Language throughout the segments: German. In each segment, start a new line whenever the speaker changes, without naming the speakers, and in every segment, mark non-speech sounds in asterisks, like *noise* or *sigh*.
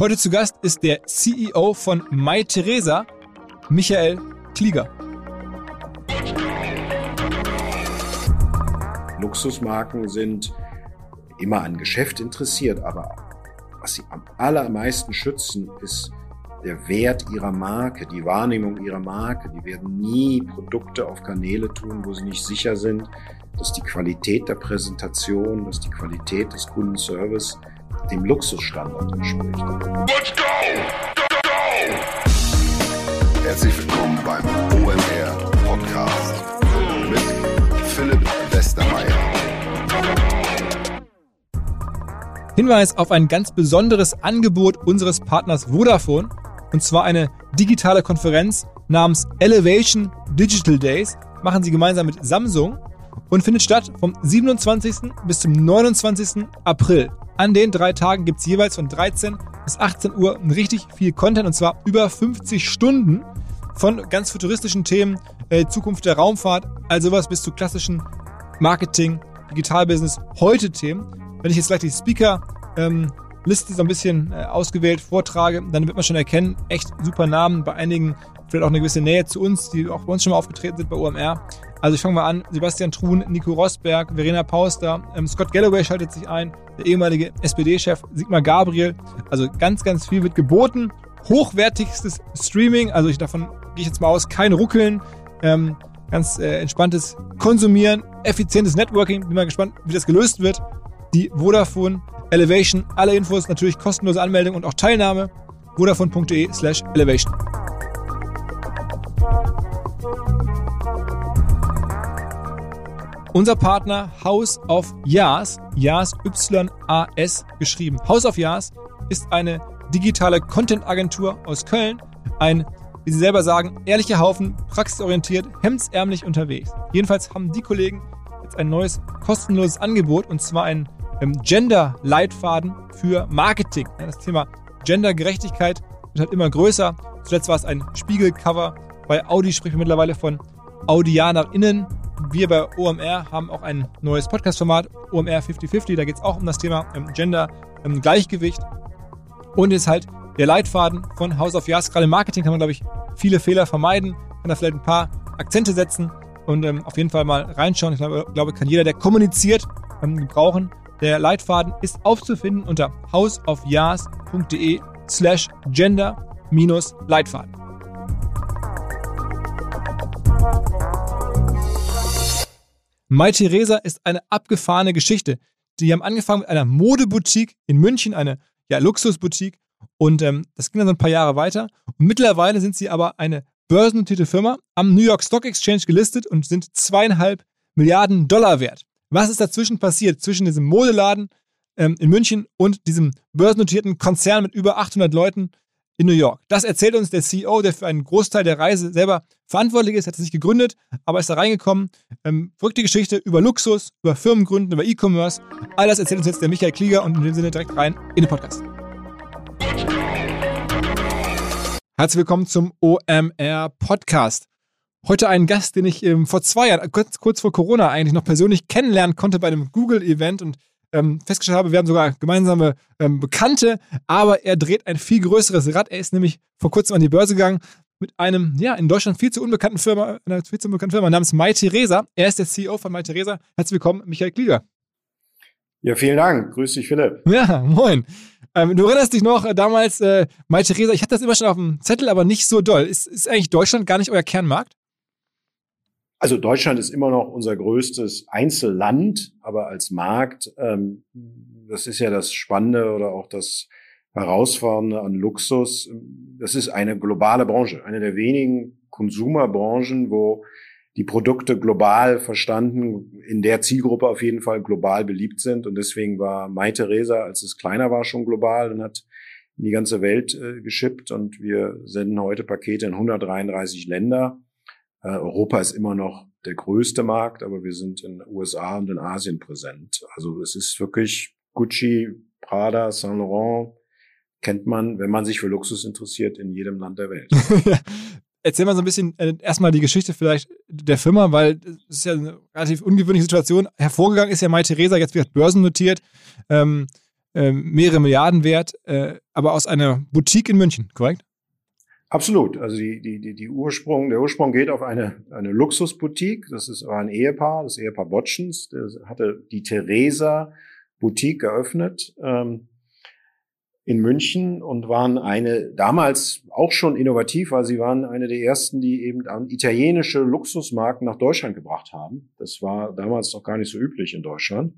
Heute zu Gast ist der CEO von MyTheresa, Michael Klieger.
Luxusmarken sind immer an Geschäft interessiert, aber was sie am allermeisten schützen, ist der Wert ihrer Marke, die Wahrnehmung ihrer Marke. Die werden nie Produkte auf Kanäle tun, wo sie nicht sicher sind, dass die Qualität der Präsentation, dass die Qualität des Kundenservice dem Luxusstandard entspricht. Let's go! Go,
go! Herzlich willkommen beim OMR Podcast mit Philipp Westermeier.
Hinweis auf ein ganz besonderes Angebot unseres Partners Vodafone, und zwar eine digitale Konferenz namens Elevation Digital Days, machen sie gemeinsam mit Samsung und findet statt vom 27. bis zum 29. April. An den drei Tagen gibt es jeweils von 13 bis 18 Uhr richtig viel Content und zwar über 50 Stunden von ganz futuristischen Themen, äh, Zukunft der Raumfahrt, also was bis zu klassischen Marketing, Digitalbusiness, heute Themen. Wenn ich jetzt gleich die Speaker ähm, Liste so ein bisschen äh, ausgewählt vortrage, dann wird man schon erkennen, echt super Namen, bei einigen vielleicht auch eine gewisse Nähe zu uns, die auch bei uns schon mal aufgetreten sind bei OMR. Also ich fange mal an, Sebastian Truhn, Nico Rosberg, Verena Pauster, ähm, Scott Galloway schaltet sich ein, der ehemalige SPD-Chef Sigmar Gabriel. Also ganz, ganz viel wird geboten. Hochwertigstes Streaming, also ich davon gehe ich jetzt mal aus, kein Ruckeln, ähm, ganz äh, entspanntes Konsumieren, effizientes Networking. Bin mal gespannt, wie das gelöst wird. Die Vodafone Elevation, alle Infos natürlich kostenlose Anmeldung und auch Teilnahme. Vodafone.de slash Elevation. Unser Partner House of Yas, Yas Y-A-S geschrieben. House of Yas ist eine digitale Content-Agentur aus Köln. Ein, wie sie selber sagen, ehrlicher Haufen, praxisorientiert, hemdsärmlich unterwegs. Jedenfalls haben die Kollegen jetzt ein neues kostenloses Angebot und zwar ein Gender-Leitfaden für Marketing. Das Thema Gendergerechtigkeit wird halt immer größer. Zuletzt war es ein Spiegelcover. Bei Audi sprechen wir mittlerweile von AudianerInnen wir bei OMR haben auch ein neues Podcast-Format, OMR 5050. Da geht es auch um das Thema ähm, Gender-Gleichgewicht. Ähm, und ist halt der Leitfaden von House of Yas. Gerade im Marketing kann man, glaube ich, viele Fehler vermeiden. Kann da vielleicht ein paar Akzente setzen und ähm, auf jeden Fall mal reinschauen. Ich glaube, glaube kann jeder, der kommuniziert, ähm, gebrauchen. Der Leitfaden ist aufzufinden unter houseofyas.de slash gender-leitfaden. My Theresa ist eine abgefahrene Geschichte. Die haben angefangen mit einer Modeboutique in München, eine ja, Luxusboutique. Und ähm, das ging dann so ein paar Jahre weiter. Und mittlerweile sind sie aber eine börsennotierte Firma am New York Stock Exchange gelistet und sind zweieinhalb Milliarden Dollar wert. Was ist dazwischen passiert, zwischen diesem Modeladen ähm, in München und diesem börsennotierten Konzern mit über 800 Leuten in New York. Das erzählt uns der CEO, der für einen Großteil der Reise selber verantwortlich ist, hat es nicht gegründet, aber ist da reingekommen. Ähm, verrückte Geschichte über Luxus, über Firmengründen, über E-Commerce. All das erzählt uns jetzt der Michael Klieger und in dem Sinne direkt rein in den Podcast. Herzlich willkommen zum OMR Podcast. Heute einen Gast, den ich ähm, vor zwei Jahren, kurz, kurz vor Corona eigentlich noch persönlich kennenlernen konnte bei einem Google-Event und ähm, festgestellt habe, wir haben sogar gemeinsame ähm, Bekannte, aber er dreht ein viel größeres Rad. Er ist nämlich vor kurzem an die Börse gegangen mit einem, ja, in Deutschland viel zu unbekannten Firma, einer viel zu unbekannten Firma namens MyTheresa. Er ist der CEO von MyTheresa. Herzlich willkommen, Michael Klieger.
Ja, vielen Dank. Grüß dich, Philipp.
Ja, moin. Ähm, du erinnerst dich noch, äh, damals äh, MyTheresa, ich hatte das immer schon auf dem Zettel, aber nicht so doll. Ist, ist eigentlich Deutschland gar nicht euer Kernmarkt?
Also Deutschland ist immer noch unser größtes Einzelland, aber als Markt, ähm, das ist ja das Spannende oder auch das Herausfordernde an Luxus. Das ist eine globale Branche, eine der wenigen Konsumerbranchen, wo die Produkte global verstanden, in der Zielgruppe auf jeden Fall global beliebt sind. Und deswegen war Mai Theresa, als es kleiner war, schon global und hat in die ganze Welt äh, geschippt. Und wir senden heute Pakete in 133 Länder. Äh, Europa ist immer noch der größte Markt, aber wir sind in den USA und in Asien präsent. Also es ist wirklich Gucci, Prada, Saint Laurent kennt man, wenn man sich für Luxus interessiert, in jedem Land der Welt. *laughs*
Erzähl mal so ein bisschen äh, erstmal die Geschichte vielleicht der Firma, weil es ist ja eine relativ ungewöhnliche Situation. Hervorgegangen ist ja Mai Theresa, jetzt wird börsennotiert. Ähm, äh, mehrere Milliarden wert, äh, aber aus einer Boutique in München, korrekt?
Absolut. Also die, die, die, die Ursprung, der Ursprung geht auf eine, eine Luxusboutique. Das ist ein Ehepaar, das Ehepaar Botschens. Der hatte die Theresa Boutique geöffnet ähm, in München und waren eine, damals auch schon innovativ, weil sie waren eine der ersten, die eben italienische Luxusmarken nach Deutschland gebracht haben. Das war damals noch gar nicht so üblich in Deutschland.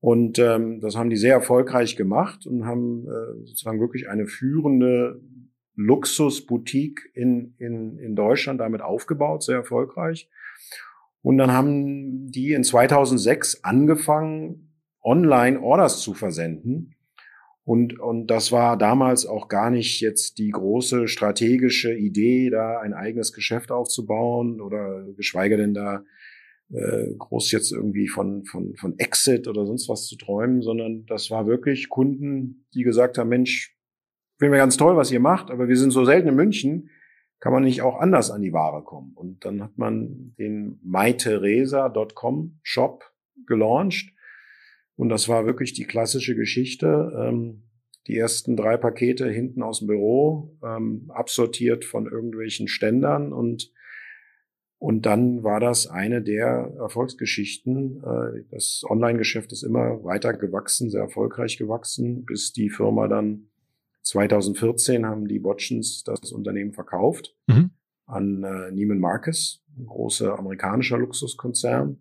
Und ähm, das haben die sehr erfolgreich gemacht und haben äh, sozusagen wirklich eine führende Luxusboutique in, in, in Deutschland damit aufgebaut, sehr erfolgreich. Und dann haben die in 2006 angefangen, online Orders zu versenden. Und, und das war damals auch gar nicht jetzt die große strategische Idee, da ein eigenes Geschäft aufzubauen oder geschweige denn da äh, groß jetzt irgendwie von, von, von Exit oder sonst was zu träumen, sondern das war wirklich Kunden, die gesagt haben, Mensch, finden wir ganz toll, was ihr macht, aber wir sind so selten in München, kann man nicht auch anders an die Ware kommen. Und dann hat man den mytheresa.com Shop gelauncht. Und das war wirklich die klassische Geschichte. Ähm, die ersten drei Pakete hinten aus dem Büro, ähm, absortiert von irgendwelchen Ständern und und dann war das eine der Erfolgsgeschichten. Äh, das Online-Geschäft ist immer weiter gewachsen, sehr erfolgreich gewachsen, bis die Firma dann 2014 haben die Botchens das Unternehmen verkauft mhm. an äh, Neiman Marcus, ein großer amerikanischer Luxuskonzern.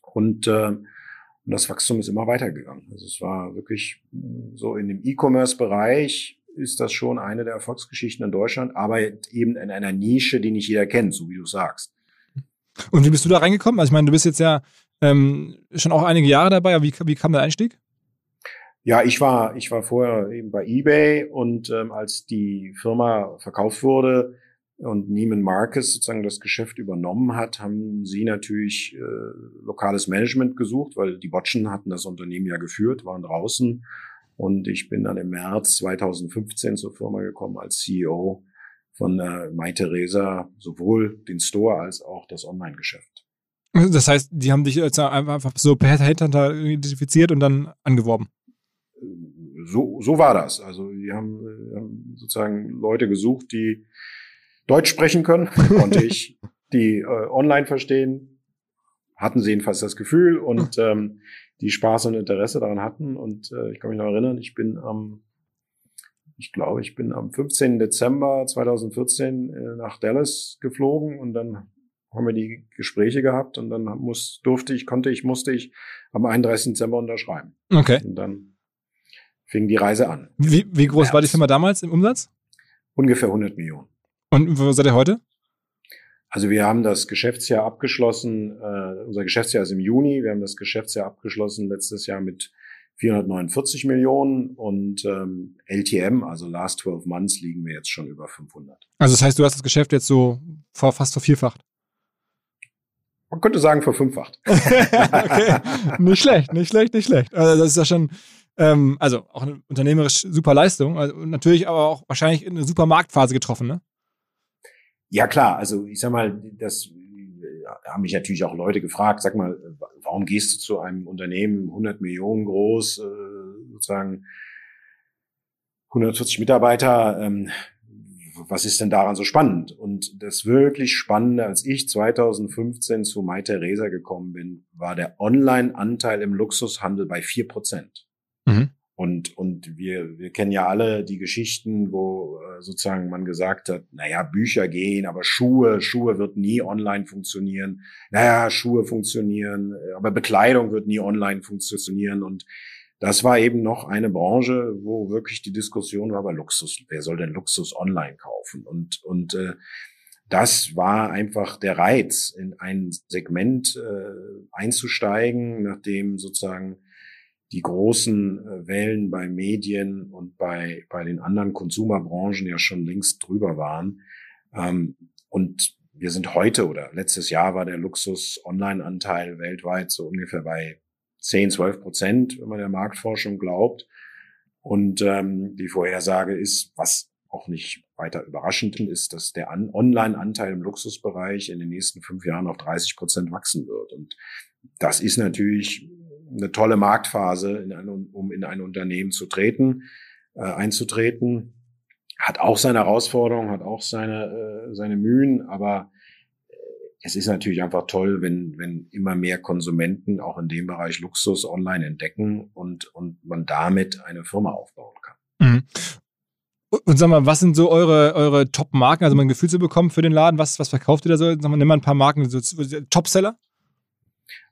Und, äh, und das Wachstum ist immer weitergegangen. Also es war wirklich so in dem E-Commerce-Bereich ist das schon eine der Erfolgsgeschichten in Deutschland, aber eben in einer Nische, die nicht jeder kennt, so wie du sagst.
Und wie bist du da reingekommen? Also ich meine, du bist jetzt ja ähm, schon auch einige Jahre dabei, aber wie, wie kam der Einstieg?
Ja, ich war, ich war vorher eben bei eBay und ähm, als die Firma verkauft wurde und Neiman Marcus sozusagen das Geschäft übernommen hat, haben sie natürlich äh, lokales Management gesucht, weil die Botschen hatten das Unternehmen ja geführt, waren draußen. Und ich bin dann im März 2015 zur Firma gekommen als CEO von äh, Mai Theresa, sowohl den Store als auch das Online-Geschäft.
Das heißt, die haben dich einfach so per Headhunter identifiziert und dann angeworben?
So, so war das. Also die haben, haben sozusagen Leute gesucht, die Deutsch sprechen können, *laughs* konnte ich, die äh, online verstehen, hatten sie jedenfalls das Gefühl und *laughs* ähm, die Spaß und Interesse daran hatten. Und äh, ich kann mich noch erinnern, ich bin am, ich glaube, ich bin am 15. Dezember 2014 äh, nach Dallas geflogen und dann haben wir die Gespräche gehabt und dann muss, durfte ich, konnte ich, musste ich am 31. Dezember unterschreiben.
Okay.
Und dann fing die Reise an.
Wie, wie groß März. war die Firma damals im Umsatz?
Ungefähr 100 Millionen.
Und wo seid ihr heute?
Also wir haben das Geschäftsjahr abgeschlossen, äh, unser Geschäftsjahr ist im Juni, wir haben das Geschäftsjahr abgeschlossen letztes Jahr mit 449 Millionen und ähm, LTM, also Last 12 Months, liegen wir jetzt schon über 500.
Also das heißt, du hast das Geschäft jetzt so vor, fast vervierfacht?
Man könnte sagen verfünffacht. *laughs*
okay, nicht schlecht, nicht schlecht, nicht schlecht. Also das ist ja schon ähm, also auch eine unternehmerisch super Leistung. Also natürlich aber auch wahrscheinlich in eine super Marktphase getroffen, ne?
Ja, klar. Also ich sag mal, das äh, haben mich natürlich auch Leute gefragt, sag mal, warum gehst du zu einem Unternehmen 100 Millionen groß, äh, sozusagen 140 Mitarbeiter, ähm, was ist denn daran so spannend? Und das wirklich Spannende, als ich 2015 zu Mai Theresa gekommen bin, war der Online-Anteil im Luxushandel bei vier Prozent. Mhm. Und, und wir, wir kennen ja alle die Geschichten, wo äh, sozusagen man gesagt hat, naja, Bücher gehen, aber Schuhe, Schuhe wird nie online funktionieren. Naja, Schuhe funktionieren, aber Bekleidung wird nie online funktionieren. Und das war eben noch eine Branche, wo wirklich die Diskussion war, aber Luxus, wer soll denn Luxus online kaufen? Und, und äh, das war einfach der Reiz, in ein Segment äh, einzusteigen, nachdem sozusagen die großen äh, Wellen bei Medien und bei, bei den anderen Konsumerbranchen ja schon längst drüber waren. Ähm, und wir sind heute oder letztes Jahr war der Luxus-Online-Anteil weltweit so ungefähr bei 10, 12 Prozent, wenn man der Marktforschung glaubt. Und ähm, die Vorhersage ist, was auch nicht weiter überraschend ist, dass der Online-Anteil im Luxusbereich in den nächsten fünf Jahren auf 30 Prozent wachsen wird. Und das ist natürlich eine tolle Marktphase, in ein, um in ein Unternehmen zu treten, äh, einzutreten. Hat auch seine Herausforderungen, hat auch seine, äh, seine Mühen, aber äh, es ist natürlich einfach toll, wenn, wenn immer mehr Konsumenten auch in dem Bereich Luxus online entdecken und, und man damit eine Firma aufbauen kann. Mhm.
Und sag mal, was sind so eure, eure Top-Marken, also mal ein Gefühl zu bekommen für den Laden? Was, was verkauft ihr da so? Sag mal, nimm mal ein paar Marken, so Topseller?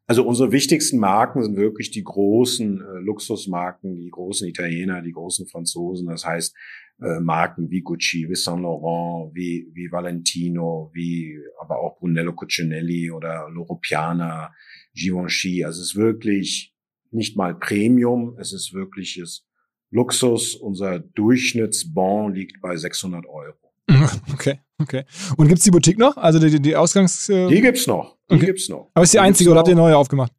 Also unsere wichtigsten Marken sind wirklich die großen äh, Luxusmarken, die großen Italiener, die großen Franzosen. Das heißt äh, Marken wie Gucci, wie Saint Laurent, wie, wie Valentino, wie aber auch Brunello Cucinelli oder Loro Piana, Givenchy. Also es ist wirklich nicht mal Premium, es ist wirkliches Luxus. Unser Durchschnittsbon liegt bei 600 Euro. *laughs*
Okay, okay. Und gibt's die Boutique noch? Also die, die Ausgangs...
Äh die gibt's noch. Die
okay.
gibt's noch.
Aber ist die, die einzige oder habt ihr neue aufgemacht?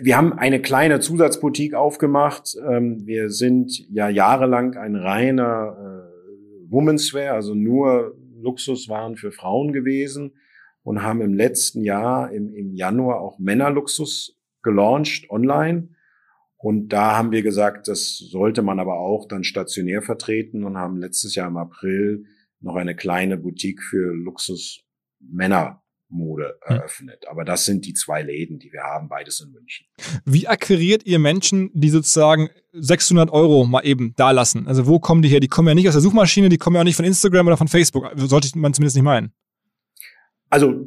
Wir haben eine kleine Zusatzboutique aufgemacht. Ähm, wir sind ja jahrelang ein reiner äh, Womenswear, also nur Luxuswaren für Frauen gewesen und haben im letzten Jahr im, im Januar auch Männerluxus gelauncht online. Und da haben wir gesagt, das sollte man aber auch dann stationär vertreten und haben letztes Jahr im April noch eine kleine Boutique für Luxus Männermode hm. eröffnet. Aber das sind die zwei Läden, die wir haben, beides in München.
Wie akquiriert ihr Menschen, die sozusagen 600 Euro mal eben da lassen? Also wo kommen die her? Die kommen ja nicht aus der Suchmaschine, die kommen ja auch nicht von Instagram oder von Facebook. Sollte man zumindest nicht meinen.
Also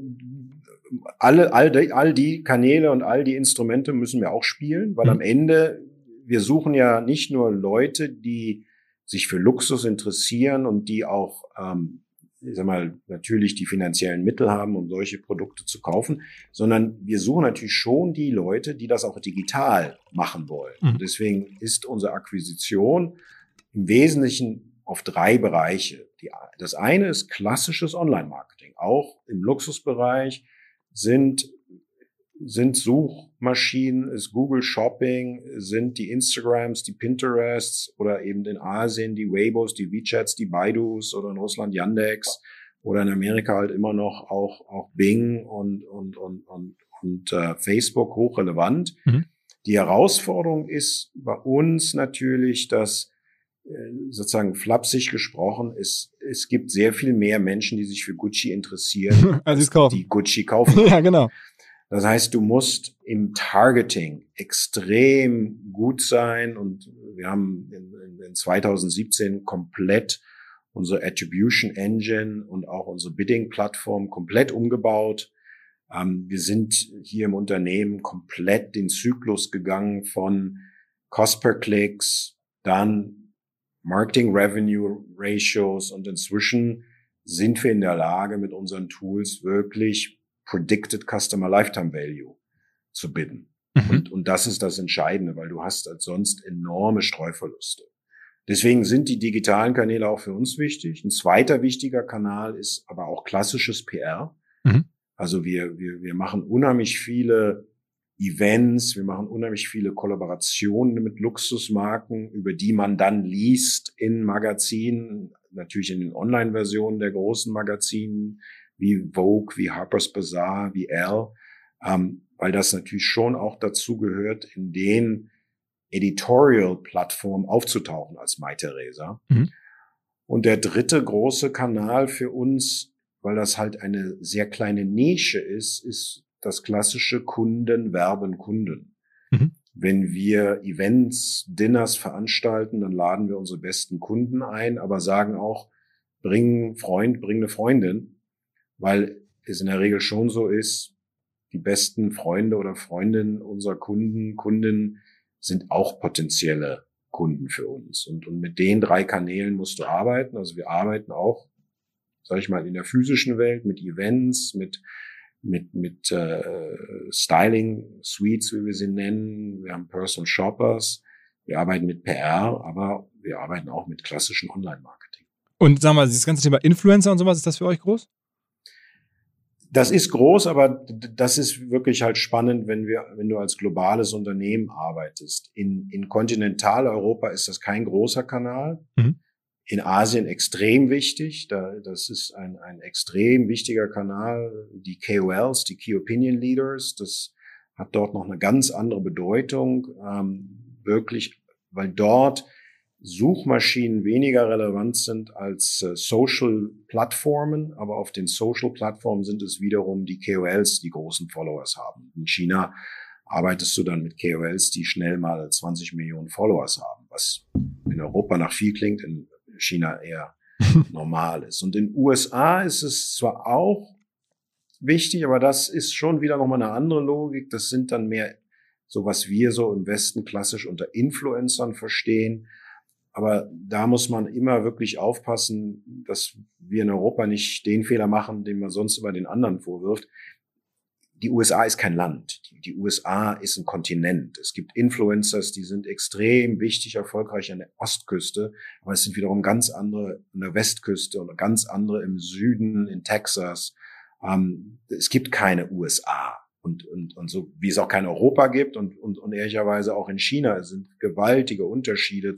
alle, all, die, all die Kanäle und all die Instrumente müssen wir auch spielen, weil mhm. am Ende, wir suchen ja nicht nur Leute, die sich für Luxus interessieren und die auch, ähm, ich sag mal, natürlich die finanziellen Mittel haben, um solche Produkte zu kaufen, sondern wir suchen natürlich schon die Leute, die das auch digital machen wollen. Mhm. deswegen ist unsere Akquisition im Wesentlichen auf drei Bereiche. Die, das eine ist klassisches Online-Marketing, auch im Luxusbereich sind, sind Suchmaschinen, ist Google Shopping, sind die Instagrams, die Pinterests oder eben in Asien die Weibos, die WeChats, die Baidus oder in Russland Yandex oder in Amerika halt immer noch auch, auch Bing und, und, und, und, und äh, Facebook hochrelevant. Mhm. Die Herausforderung ist bei uns natürlich, dass sozusagen flapsig gesprochen, es, es gibt sehr viel mehr Menschen, die sich für Gucci interessieren, *laughs*
als
die Gucci kaufen. *laughs*
ja, genau.
Das heißt, du musst im Targeting extrem gut sein und wir haben in, in 2017 komplett unsere Attribution Engine und auch unsere Bidding-Plattform komplett umgebaut. Ähm, wir sind hier im Unternehmen komplett den Zyklus gegangen von Cost per Clicks, dann Marketing Revenue Ratios und inzwischen sind wir in der Lage, mit unseren Tools wirklich Predicted Customer Lifetime Value zu bidden. Mhm. Und, und das ist das Entscheidende, weil du hast als sonst enorme Streuverluste. Deswegen sind die digitalen Kanäle auch für uns wichtig. Ein zweiter wichtiger Kanal ist aber auch klassisches PR. Mhm. Also wir, wir, wir machen unheimlich viele Events, wir machen unheimlich viele Kollaborationen mit Luxusmarken, über die man dann liest in Magazinen, natürlich in den Online-Versionen der großen Magazinen wie Vogue, wie Harper's Bazaar, wie Elle, ähm, weil das natürlich schon auch dazu gehört, in den Editorial-Plattformen aufzutauchen als Mai Theresa. Mhm. Und der dritte große Kanal für uns, weil das halt eine sehr kleine Nische ist, ist das klassische Kunden werben Kunden. Mhm. Wenn wir Events, Dinners veranstalten, dann laden wir unsere besten Kunden ein, aber sagen auch, bring Freund, bring eine Freundin, weil es in der Regel schon so ist, die besten Freunde oder Freundinnen unserer Kunden, Kunden sind auch potenzielle Kunden für uns. Und, und mit den drei Kanälen musst du arbeiten. Also wir arbeiten auch, sage ich mal, in der physischen Welt mit Events, mit mit, mit äh, Styling Suites, wie wir sie nennen. Wir haben Personal Shoppers. Wir arbeiten mit PR, aber wir arbeiten auch mit klassischen Online-Marketing.
Und sagen wir mal, dieses ganze Thema Influencer und sowas, ist das für euch groß?
Das ist groß, aber das ist wirklich halt spannend, wenn wir, wenn du als globales Unternehmen arbeitest. In, in Kontinentaleuropa ist das kein großer Kanal. Mhm in Asien extrem wichtig. Da, das ist ein, ein extrem wichtiger Kanal. Die KOLs, die Key Opinion Leaders, das hat dort noch eine ganz andere Bedeutung, ähm, wirklich, weil dort Suchmaschinen weniger relevant sind als äh, Social-Plattformen, aber auf den Social-Plattformen sind es wiederum die KOLs, die großen Followers haben. In China arbeitest du dann mit KOLs, die schnell mal 20 Millionen Followers haben, was in Europa nach viel klingt, in China eher *laughs* normal ist. Und in USA ist es zwar auch wichtig, aber das ist schon wieder nochmal eine andere Logik. Das sind dann mehr so, was wir so im Westen klassisch unter Influencern verstehen. Aber da muss man immer wirklich aufpassen, dass wir in Europa nicht den Fehler machen, den man sonst über den anderen vorwirft. Die USA ist kein Land. Die USA ist ein Kontinent. Es gibt Influencers, die sind extrem wichtig, erfolgreich an der Ostküste, aber es sind wiederum ganz andere an der Westküste und ganz andere im Süden, in Texas. Ähm, es gibt keine USA. Und, und, und so wie es auch kein Europa gibt und, und, und ehrlicherweise auch in China sind gewaltige Unterschiede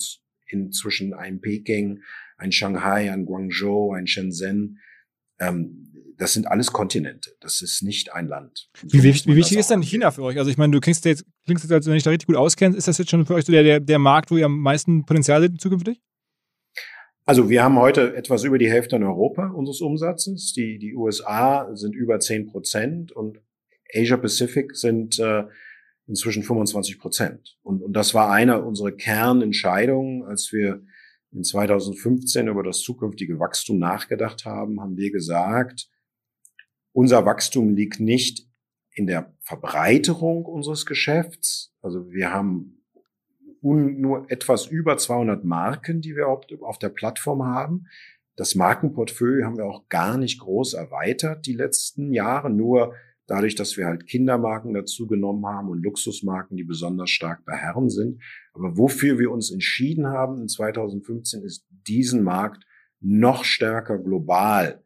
in zwischen einem Peking, ein Shanghai, ein Guangzhou, ein Shenzhen. Ähm, das sind alles Kontinente. Das ist nicht ein Land.
So wie, wie, wichtig ist denn China für euch? Also ich meine, du klingst jetzt, klingst jetzt, als wenn ich da richtig gut auskennst. Ist das jetzt schon für euch so der, der, der Markt, wo ihr am meisten Potenzial seht zukünftig?
Also wir haben heute etwas über die Hälfte in Europa unseres Umsatzes. Die, die USA sind über 10 Prozent und Asia Pacific sind äh, inzwischen 25 Prozent. Und, und das war eine unserer Kernentscheidungen, als wir in 2015 über das zukünftige Wachstum nachgedacht haben, haben wir gesagt, unser Wachstum liegt nicht in der Verbreiterung unseres Geschäfts. Also wir haben nur etwas über 200 Marken, die wir auf der Plattform haben. Das Markenportfolio haben wir auch gar nicht groß erweitert die letzten Jahre, nur dadurch, dass wir halt Kindermarken dazu genommen haben und Luxusmarken, die besonders stark bei Herren sind. Aber wofür wir uns entschieden haben in 2015 ist, diesen Markt noch stärker global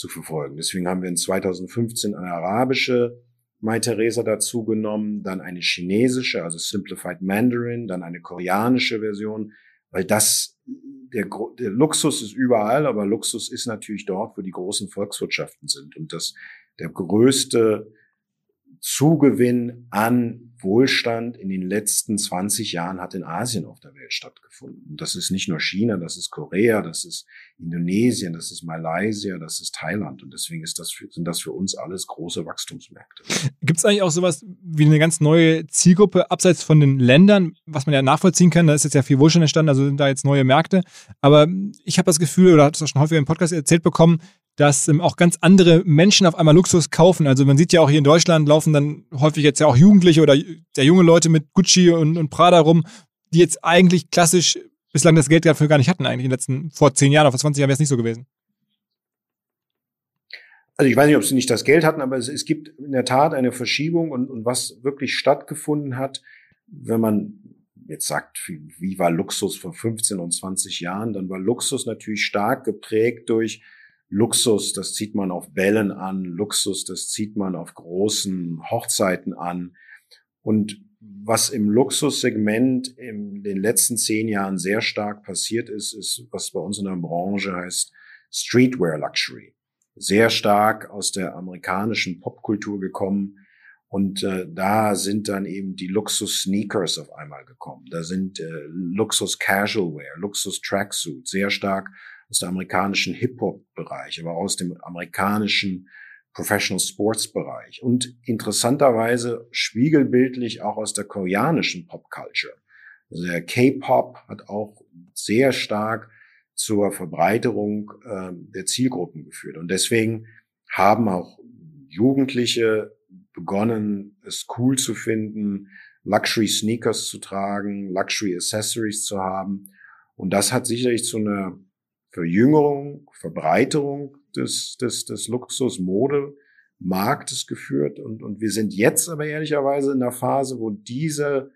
zu verfolgen. Deswegen haben wir in 2015 eine arabische Mai Theresa dazu genommen, dann eine chinesische, also Simplified Mandarin, dann eine koreanische Version, weil das der, der Luxus ist überall, aber Luxus ist natürlich dort, wo die großen Volkswirtschaften sind. Und das der größte Zugewinn an Wohlstand in den letzten 20 Jahren hat in Asien auf der Welt stattgefunden. Das ist nicht nur China, das ist Korea, das ist Indonesien, das ist Malaysia, das ist Thailand. Und deswegen ist das für, sind das für uns alles große Wachstumsmärkte.
Gibt es eigentlich auch sowas wie eine ganz neue Zielgruppe abseits von den Ländern, was man ja nachvollziehen kann? Da ist jetzt ja viel Wohlstand entstanden, also sind da jetzt neue Märkte. Aber ich habe das Gefühl, oder hat es auch schon häufiger im Podcast erzählt bekommen, dass ähm, auch ganz andere Menschen auf einmal Luxus kaufen. Also man sieht ja auch hier in Deutschland laufen dann häufig jetzt ja auch Jugendliche oder sehr junge Leute mit Gucci und, und Prada rum, die jetzt eigentlich klassisch bislang das Geld dafür gar nicht hatten, eigentlich in den letzten, vor zehn Jahren vor 20 Jahren wäre es nicht so gewesen.
Also ich weiß nicht, ob sie nicht das Geld hatten, aber es, es gibt in der Tat eine Verschiebung und, und was wirklich stattgefunden hat, wenn man jetzt sagt, wie war Luxus vor 15 und 20 Jahren, dann war Luxus natürlich stark geprägt durch Luxus, das zieht man auf Bällen an, Luxus, das zieht man auf großen Hochzeiten an. Und was im Luxussegment in den letzten zehn Jahren sehr stark passiert ist, ist, was bei uns in der Branche heißt Streetwear Luxury. Sehr stark aus der amerikanischen Popkultur gekommen. Und äh, da sind dann eben die Luxus-Sneakers auf einmal gekommen. Da sind äh, Luxus-Casual-Wear, Luxus-Tracksuit sehr stark aus dem amerikanischen Hip-Hop-Bereich, aber aus dem amerikanischen Professional Sports Bereich und interessanterweise spiegelbildlich auch aus der koreanischen Pop Culture. Also der K-Pop hat auch sehr stark zur Verbreiterung äh, der Zielgruppen geführt und deswegen haben auch Jugendliche begonnen, es cool zu finden, Luxury Sneakers zu tragen, Luxury Accessories zu haben und das hat sicherlich zu einer Verjüngerung, Verbreiterung des, des, des Luxus-Mode-Marktes geführt. Und, und wir sind jetzt aber ehrlicherweise in der Phase, wo diese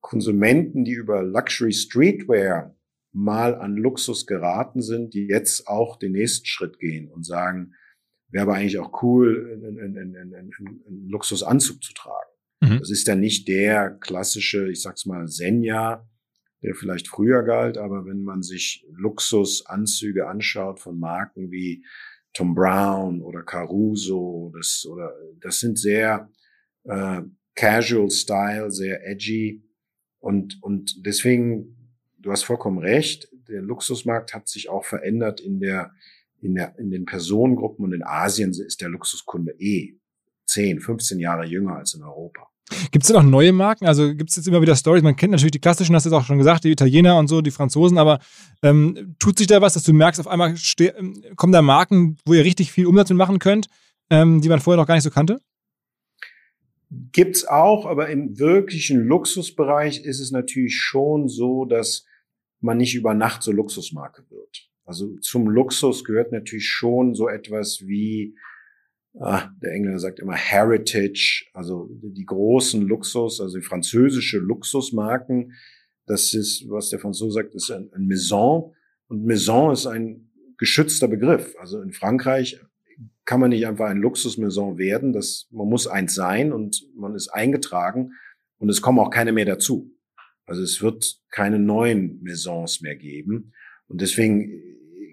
Konsumenten, die über Luxury Streetwear mal an Luxus geraten sind, die jetzt auch den nächsten Schritt gehen und sagen, wäre aber eigentlich auch cool, einen, einen, einen, einen Luxusanzug zu tragen. Mhm. Das ist ja nicht der klassische, ich sag's mal, Senja, der vielleicht früher galt, aber wenn man sich Luxusanzüge anschaut von Marken wie Tom Brown oder Caruso, das, oder, das sind sehr äh, Casual Style, sehr edgy. Und, und deswegen, du hast vollkommen recht, der Luxusmarkt hat sich auch verändert in der, in der, in den Personengruppen und in Asien ist der Luxuskunde eh 10, 15 Jahre jünger als in Europa.
Gibt es denn auch neue Marken? Also gibt es jetzt immer wieder Stories? Man kennt natürlich die klassischen, hast du jetzt auch schon gesagt, die Italiener und so, die Franzosen, aber ähm, tut sich da was, dass du merkst, auf einmal kommen da Marken, wo ihr richtig viel Umsatz mit machen könnt, ähm, die man vorher noch gar nicht so kannte?
Gibt's auch, aber im wirklichen Luxusbereich ist es natürlich schon so, dass man nicht über Nacht so Luxusmarke wird. Also zum Luxus gehört natürlich schon so etwas wie, ah, der Engländer sagt immer Heritage, also die großen Luxus, also die französische Luxusmarken. Das ist, was der Franzose sagt, ist ein, ein Maison. Und Maison ist ein geschützter Begriff. Also in Frankreich kann man nicht einfach ein Luxusmaison werden. Das, man muss eins sein und man ist eingetragen und es kommen auch keine mehr dazu. Also es wird keine neuen Maisons mehr geben. Und deswegen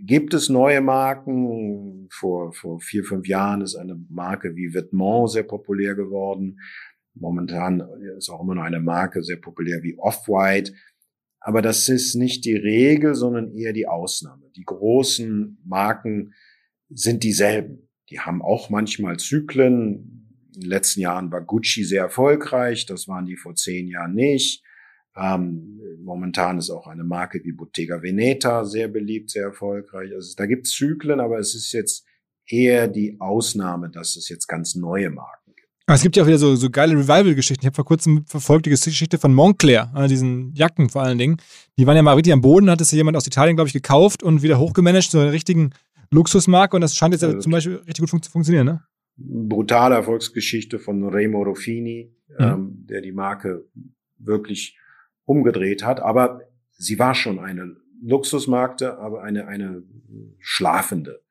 gibt es neue Marken. Vor, vor vier, fünf Jahren ist eine Marke wie Vêtements sehr populär geworden. Momentan ist auch immer noch eine Marke sehr populär wie Off-White. Aber das ist nicht die Regel, sondern eher die Ausnahme. Die großen Marken sind dieselben. Die haben auch manchmal Zyklen. In den letzten Jahren war Gucci sehr erfolgreich. Das waren die vor zehn Jahren nicht. Ähm, momentan ist auch eine Marke wie Bottega Veneta sehr beliebt, sehr erfolgreich. Also da gibt es Zyklen, aber es ist jetzt eher die Ausnahme, dass es jetzt ganz neue Marken gibt.
Aber es gibt ja auch wieder so, so geile Revival-Geschichten. Ich habe vor kurzem verfolgt die Geschichte von Montclair, also diesen Jacken vor allen Dingen. Die waren ja mal richtig am Boden, hat es ja jemand aus Italien, glaube ich, gekauft und wieder hochgemanagt, so einen richtigen Luxusmarke und das scheint jetzt also, zum Beispiel richtig gut fun zu funktionieren, ne?
Brutale Erfolgsgeschichte von Remo Ruffini, mhm. ähm, der die Marke wirklich umgedreht hat. Aber sie war schon eine Luxusmarkte, aber eine, eine schlafende.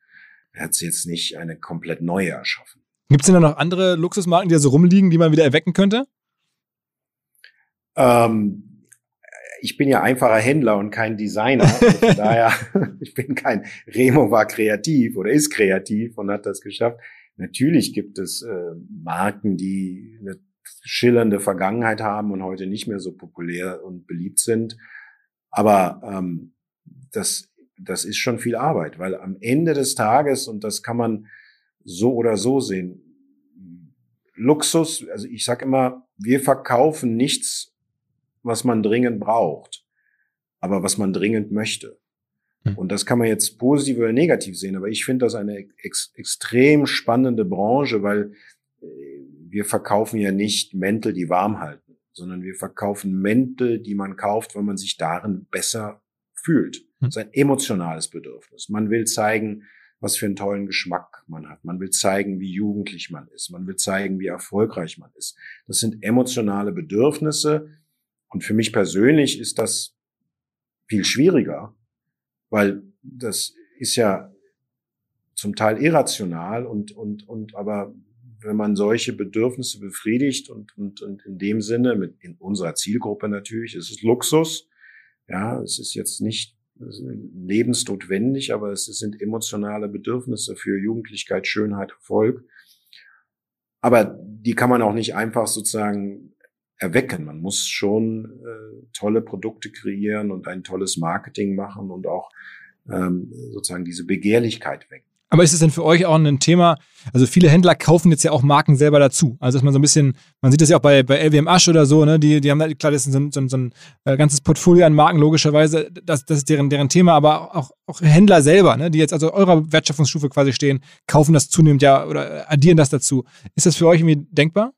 Er hat sie jetzt nicht eine komplett neue erschaffen.
Gibt es denn da noch andere Luxusmarken, die da so rumliegen, die man wieder erwecken könnte?
Ähm, ich bin ja einfacher Händler und kein Designer. *laughs* Also von daher, *laughs* ich bin kein, Remo war kreativ oder ist kreativ und hat das geschafft. Natürlich gibt es äh, Marken, die eine schillernde Vergangenheit haben und heute nicht mehr so populär und beliebt sind. Aber ähm, das, das ist schon viel Arbeit, weil am Ende des Tages, und das kann man so oder so sehen, Luxus, also ich sage immer, wir verkaufen nichts was man dringend braucht, aber was man dringend möchte. Hm. Und das kann man jetzt positiv oder negativ sehen, aber ich finde das eine ex extrem spannende Branche, weil äh, wir verkaufen ja nicht Mäntel, die warm halten, sondern wir verkaufen Mäntel, die man kauft, weil man sich darin besser fühlt. Hm. Das ist ein emotionales Bedürfnis. Man will zeigen, was für einen tollen Geschmack man hat. Man will zeigen, wie jugendlich man ist. Man will zeigen, wie erfolgreich man ist. Das sind emotionale Bedürfnisse, und für mich persönlich ist das viel schwieriger, weil das ist ja zum Teil irrational und, und, und aber wenn man solche Bedürfnisse befriedigt und, und, und in dem Sinne mit in unserer Zielgruppe natürlich, es ist Luxus. Ja, es ist jetzt nicht lebensnotwendig, aber es sind emotionale Bedürfnisse für Jugendlichkeit, Schönheit, Erfolg. Aber die kann man auch nicht einfach sozusagen erwecken. Man muss schon äh, tolle Produkte kreieren und ein tolles Marketing machen und auch ähm, sozusagen diese Begehrlichkeit wecken.
Aber ist es denn für euch auch ein Thema? Also viele Händler kaufen jetzt ja auch Marken selber dazu. Also dass man so ein bisschen, man sieht das ja auch bei, bei LWM Asch oder so, ne? Die, die haben klar, das ist so ein, so so ein äh, ganzes Portfolio an Marken, logischerweise. Das, das ist deren, deren Thema, aber auch, auch Händler selber, ne? die jetzt also eurer Wertschöpfungsstufe quasi stehen, kaufen das zunehmend ja oder addieren das dazu. Ist das für euch irgendwie denkbar?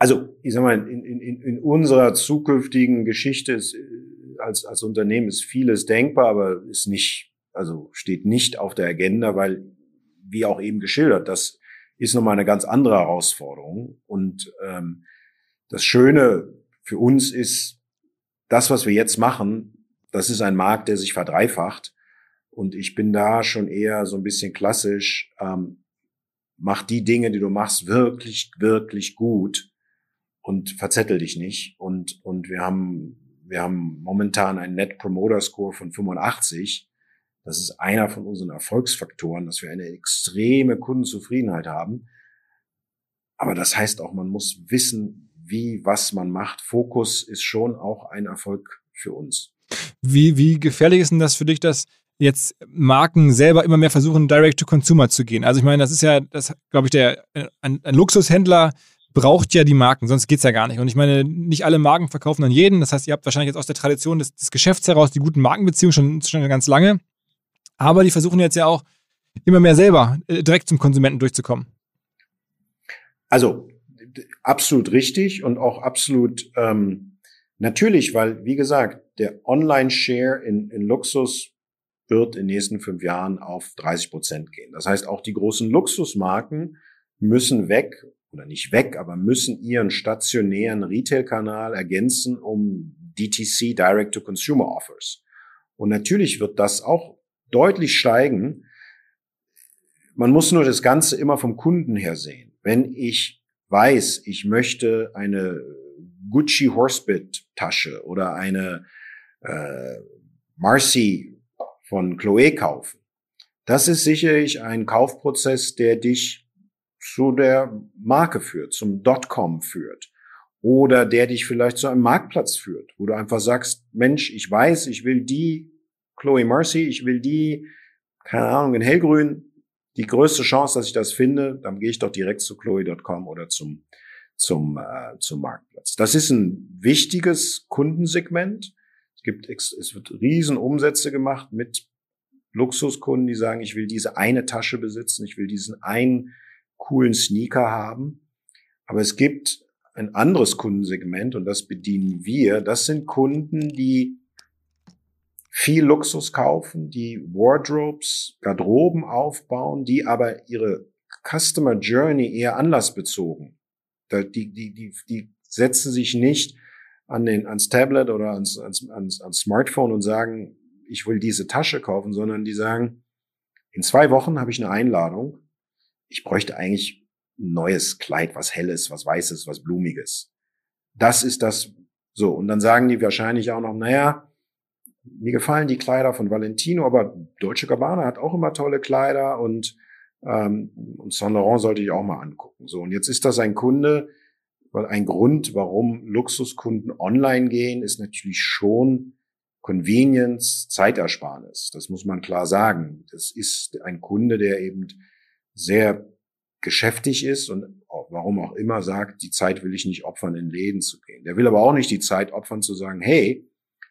also ich sag mal, in, in, in unserer zukünftigen Geschichte ist, äh, als, als Unternehmen ist vieles denkbar, aber ist nicht, also steht nicht auf der Agenda, weil, wie auch eben geschildert, das ist nochmal eine ganz andere Herausforderung. Und ähm, das Schöne für uns ist, das, was wir jetzt machen, das ist ein Markt, der sich verdreifacht. Und ich bin da schon eher so ein bisschen klassisch, ähm, mach die Dinge, die du machst, wirklich, wirklich gut und verzettel dich nicht. Und, und wir haben, wir haben momentan einen Net Promoter Score von 85. Das ist einer von unseren Erfolgsfaktoren, dass wir eine extreme Kundenzufriedenheit haben. Aber das heißt auch, man muss wissen, wie, was man macht. Fokus ist schon auch ein Erfolg für uns.
Wie, wie gefährlich ist denn das für dich, dass jetzt Marken selber immer mehr versuchen, direct to consumer zu gehen? Also ich meine, das ist ja, das glaube ich, der ein, ein Luxushändler braucht ja die Marken, sonst geht's ja gar nicht. Und ich meine, nicht alle Marken verkaufen an jeden. Das heißt, ihr habt wahrscheinlich jetzt aus der Tradition des, des Geschäfts heraus die guten Markenbeziehungen schon, schon ganz lange. Aber die versuchen jetzt ja auch immer mehr selber äh, direkt zum Konsumenten durchzukommen.
Also absolut richtig und auch absolut ähm, natürlich, weil, wie gesagt, der Online-Share in, in Luxus wird in den nächsten fünf Jahren auf 30 Prozent gehen. Das heißt, auch die großen Luxusmarken müssen weg oder nicht weg, aber müssen ihren stationären Retail-Kanal ergänzen um DTC, Direct-to-Consumer Offers. Und natürlich wird das auch deutlich steigen. Man muss nur das Ganze immer vom Kunden her sehen. Wenn ich weiß, ich möchte eine Gucci Horsebit Tasche oder eine äh, Marcy von Chloe kaufen, das ist sicherlich ein Kaufprozess, der dich zu der Marke führt, zum Dotcom führt oder der dich vielleicht zu einem Marktplatz führt, wo du einfach sagst, Mensch, ich weiß, ich will die Chloe Mercy, ich will die, keine Ahnung, in hellgrün, die größte Chance, dass ich das finde, dann gehe ich doch direkt zu chloe.com oder zum, zum, äh, zum Marktplatz. Das ist ein wichtiges Kundensegment. Es gibt, es wird riesen Umsätze gemacht mit Luxuskunden, die sagen, ich will diese eine Tasche besitzen, ich will diesen einen coolen Sneaker haben. Aber es gibt ein anderes Kundensegment und das bedienen wir. Das sind Kunden, die viel Luxus kaufen, die Wardrobes, Garderoben aufbauen, die aber ihre Customer Journey eher anlassbezogen. Die, die, die, die setzen sich nicht an den, ans Tablet oder ans, ans, ans, ans Smartphone und sagen, ich will diese Tasche kaufen, sondern die sagen, in zwei Wochen habe ich eine Einladung ich bräuchte eigentlich ein neues Kleid, was helles, was weißes, was blumiges. Das ist das so. Und dann sagen die wahrscheinlich auch noch, naja, mir gefallen die Kleider von Valentino, aber Deutsche Gabbana hat auch immer tolle Kleider und, ähm, und Saint Laurent sollte ich auch mal angucken. So, und jetzt ist das ein Kunde, weil ein Grund, warum Luxuskunden online gehen, ist natürlich schon Convenience, Zeitersparnis. Das muss man klar sagen. Das ist ein Kunde, der eben sehr geschäftig ist und warum auch immer sagt, die Zeit will ich nicht opfern, in Läden zu gehen. Der will aber auch nicht die Zeit opfern zu sagen, hey,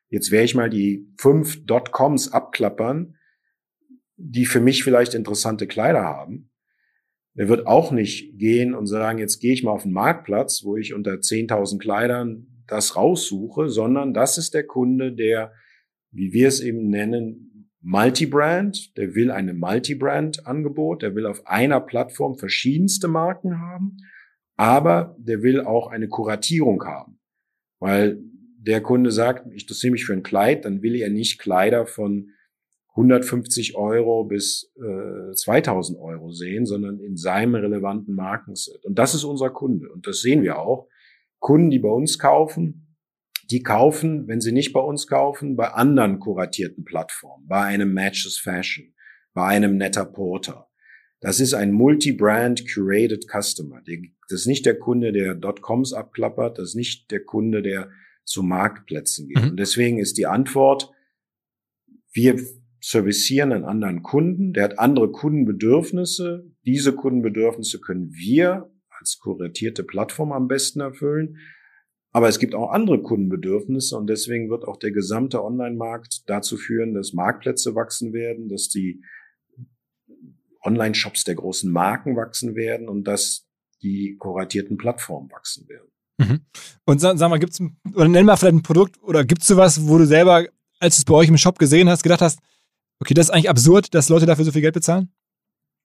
jetzt werde ich mal die fünf Dotcoms abklappern, die für mich vielleicht interessante Kleider haben. Der wird auch nicht gehen und sagen, jetzt gehe ich mal auf den Marktplatz, wo ich unter 10.000 Kleidern das raussuche, sondern das ist der Kunde, der, wie wir es eben nennen, Multibrand, der will eine Multibrand-Angebot, der will auf einer Plattform verschiedenste Marken haben, aber der will auch eine Kuratierung haben. Weil der Kunde sagt, ich interessiere mich für ein Kleid, dann will er nicht Kleider von 150 Euro bis äh, 2000 Euro sehen, sondern in seinem relevanten Markenset. Und das ist unser Kunde. Und das sehen wir auch. Kunden, die bei uns kaufen, die kaufen, wenn sie nicht bei uns kaufen, bei anderen kuratierten Plattformen, bei einem Matches Fashion, bei einem Netter Porter. Das ist ein Multi-Brand Curated Customer. Das ist nicht der Kunde, der Dotcoms abklappert, das ist nicht der Kunde, der zu Marktplätzen geht. Mhm. Und deswegen ist die Antwort, wir servicieren einen anderen Kunden, der hat andere Kundenbedürfnisse. Diese Kundenbedürfnisse können wir als kuratierte Plattform am besten erfüllen. Aber es gibt auch andere Kundenbedürfnisse und deswegen wird auch der gesamte Online-Markt dazu führen, dass Marktplätze wachsen werden, dass die Online-Shops der großen Marken wachsen werden und dass die kuratierten Plattformen wachsen werden.
Mhm. Und sag, sag mal, gibt's oder nenn mal vielleicht ein Produkt oder gibt's sowas, wo du selber, als du es bei euch im Shop gesehen hast, gedacht hast, okay, das ist eigentlich absurd, dass Leute dafür so viel Geld bezahlen?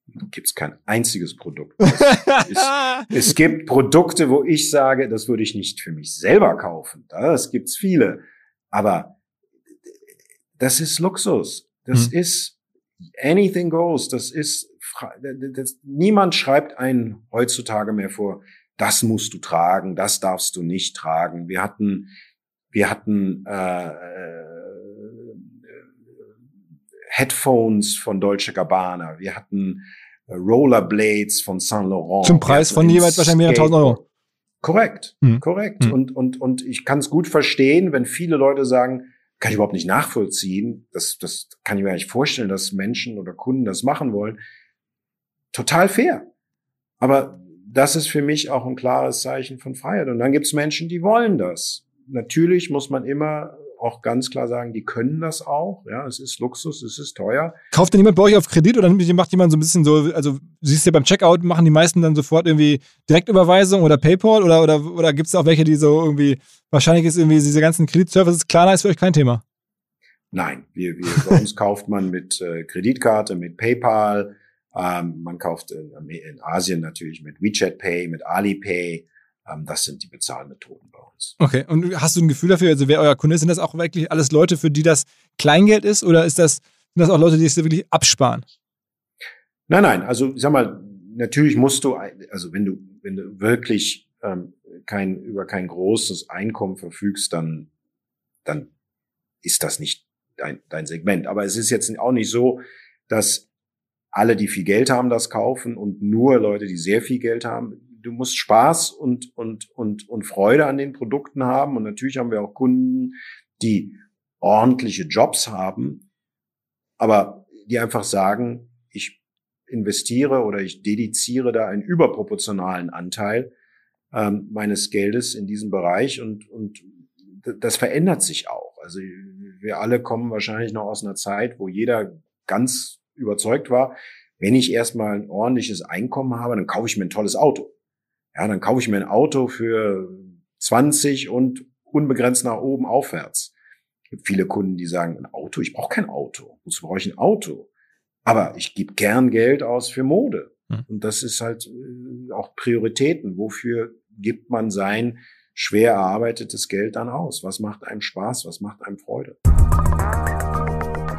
gibt es kein einziges Produkt. Ist, *laughs* es gibt Produkte, wo ich sage, das würde ich nicht für mich selber kaufen. Das gibt's viele. Aber das ist Luxus. Das hm. ist anything goes. Das ist das, niemand schreibt einen heutzutage mehr vor. Das musst du tragen, das darfst du nicht tragen. Wir hatten wir hatten äh, äh Headphones von Deutsche Gabbana. Wir hatten Rollerblades von Saint Laurent.
Zum Preis von jeweils wahrscheinlich mehrere tausend Euro.
Korrekt, mhm. korrekt. Mhm. Und, und, und ich kann es gut verstehen, wenn viele Leute sagen, kann ich überhaupt nicht nachvollziehen. Das, das kann ich mir nicht vorstellen, dass Menschen oder Kunden das machen wollen. Total fair. Aber das ist für mich auch ein klares Zeichen von Freiheit. Und dann gibt es Menschen, die wollen das. Natürlich muss man immer auch ganz klar sagen, die können das auch. Ja, es ist Luxus, es ist teuer.
Kauft denn jemand bei euch auf Kredit oder macht jemand so ein bisschen so, also siehst du ja beim Checkout, machen die meisten dann sofort irgendwie Direktüberweisung oder PayPal oder, oder, oder gibt es auch welche, die so irgendwie, wahrscheinlich ist irgendwie diese ganzen Kreditservices, Klarna ist für euch kein Thema?
Nein, wir, wir, bei uns *laughs* kauft man mit äh, Kreditkarte, mit PayPal, ähm, man kauft in, in Asien natürlich mit WeChat Pay, mit Alipay. Ähm, das sind die Bezahlmethoden bei uns.
Okay, und hast du ein Gefühl dafür, also wer euer Kunde ist, sind das auch wirklich alles Leute, für die das Kleingeld ist oder ist das, sind das auch Leute, die es wirklich absparen?
Nein, nein, also ich sag mal, natürlich musst du, also wenn du, wenn du wirklich ähm, kein, über kein großes Einkommen verfügst, dann, dann ist das nicht dein, dein Segment. Aber es ist jetzt auch nicht so, dass alle, die viel Geld haben, das kaufen und nur Leute, die sehr viel Geld haben du musst Spaß und, und, und, und Freude an den Produkten haben. Und natürlich haben wir auch Kunden, die ordentliche Jobs haben, aber die einfach sagen, ich investiere oder ich dediziere da einen überproportionalen Anteil ähm, meines Geldes in diesem Bereich und, und das verändert sich auch. Also wir alle kommen wahrscheinlich noch aus einer Zeit, wo jeder ganz überzeugt war, wenn ich erstmal ein ordentliches Einkommen habe, dann kaufe ich mir ein tolles Auto. Ja, dann kaufe ich mir ein Auto für 20 und unbegrenzt nach oben aufwärts. Es gibt viele Kunden, die sagen, ein Auto, ich brauche kein Auto. Wozu brauche ich ein Auto? Aber ich gebe gern Geld aus für Mode. Hm. Und das ist halt äh, auch Prioritäten. Wofür gibt man sein schwer erarbeitetes Geld dann aus? Was macht einem Spaß? Was macht einem Freude?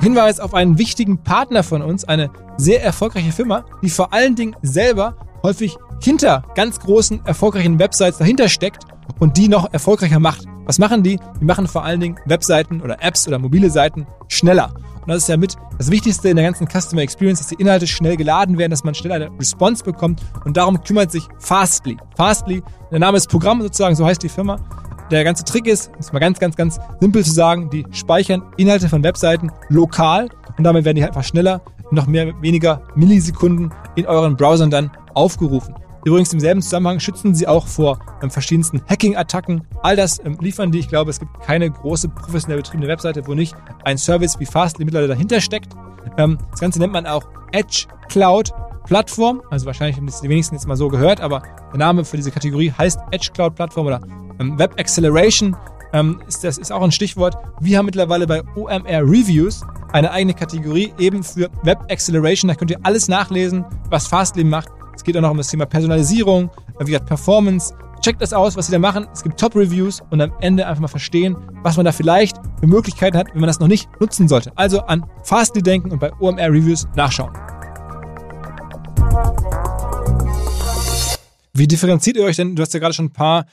Hinweis auf einen wichtigen Partner von uns, eine sehr erfolgreiche Firma, die vor allen Dingen selber häufig hinter ganz großen, erfolgreichen Websites dahinter steckt und die noch erfolgreicher macht. Was machen die? Die machen vor allen Dingen Webseiten oder Apps oder mobile Seiten schneller. Und das ist ja mit das Wichtigste in der ganzen Customer Experience, dass die Inhalte schnell geladen werden, dass man schnell eine Response bekommt. Und darum kümmert sich Fastly. Fastly, der Name ist Programm sozusagen, so heißt die Firma. Der ganze Trick ist, um es mal ganz, ganz, ganz simpel zu sagen, die speichern Inhalte von Webseiten lokal und damit werden die halt einfach schneller, noch mehr, weniger Millisekunden in euren Browsern dann aufgerufen. Übrigens im selben Zusammenhang schützen sie auch vor ähm, verschiedensten Hacking-Attacken. All das ähm, liefern die. Ich glaube, es gibt keine große professionell betriebene Webseite, wo nicht ein Service wie Fastly mittlerweile dahinter steckt. Ähm, das Ganze nennt man auch Edge Cloud Plattform. Also wahrscheinlich haben das die wenigsten jetzt mal so gehört, aber der Name für diese Kategorie heißt Edge Cloud Plattform oder Web Acceleration. Ähm, ist, das ist auch ein Stichwort. Wir haben mittlerweile bei OMR Reviews eine eigene Kategorie eben für Web Acceleration. Da könnt ihr alles nachlesen, was Fastly macht. Es geht auch noch um das Thema Personalisierung, wie gesagt, Performance. Checkt das aus, was sie da machen. Es gibt Top-Reviews und am Ende einfach mal verstehen, was man da vielleicht für Möglichkeiten hat, wenn man das noch nicht nutzen sollte. Also an Fastly denken und bei OMR Reviews nachschauen. Wie differenziert ihr euch denn? Du hast ja gerade schon ein paar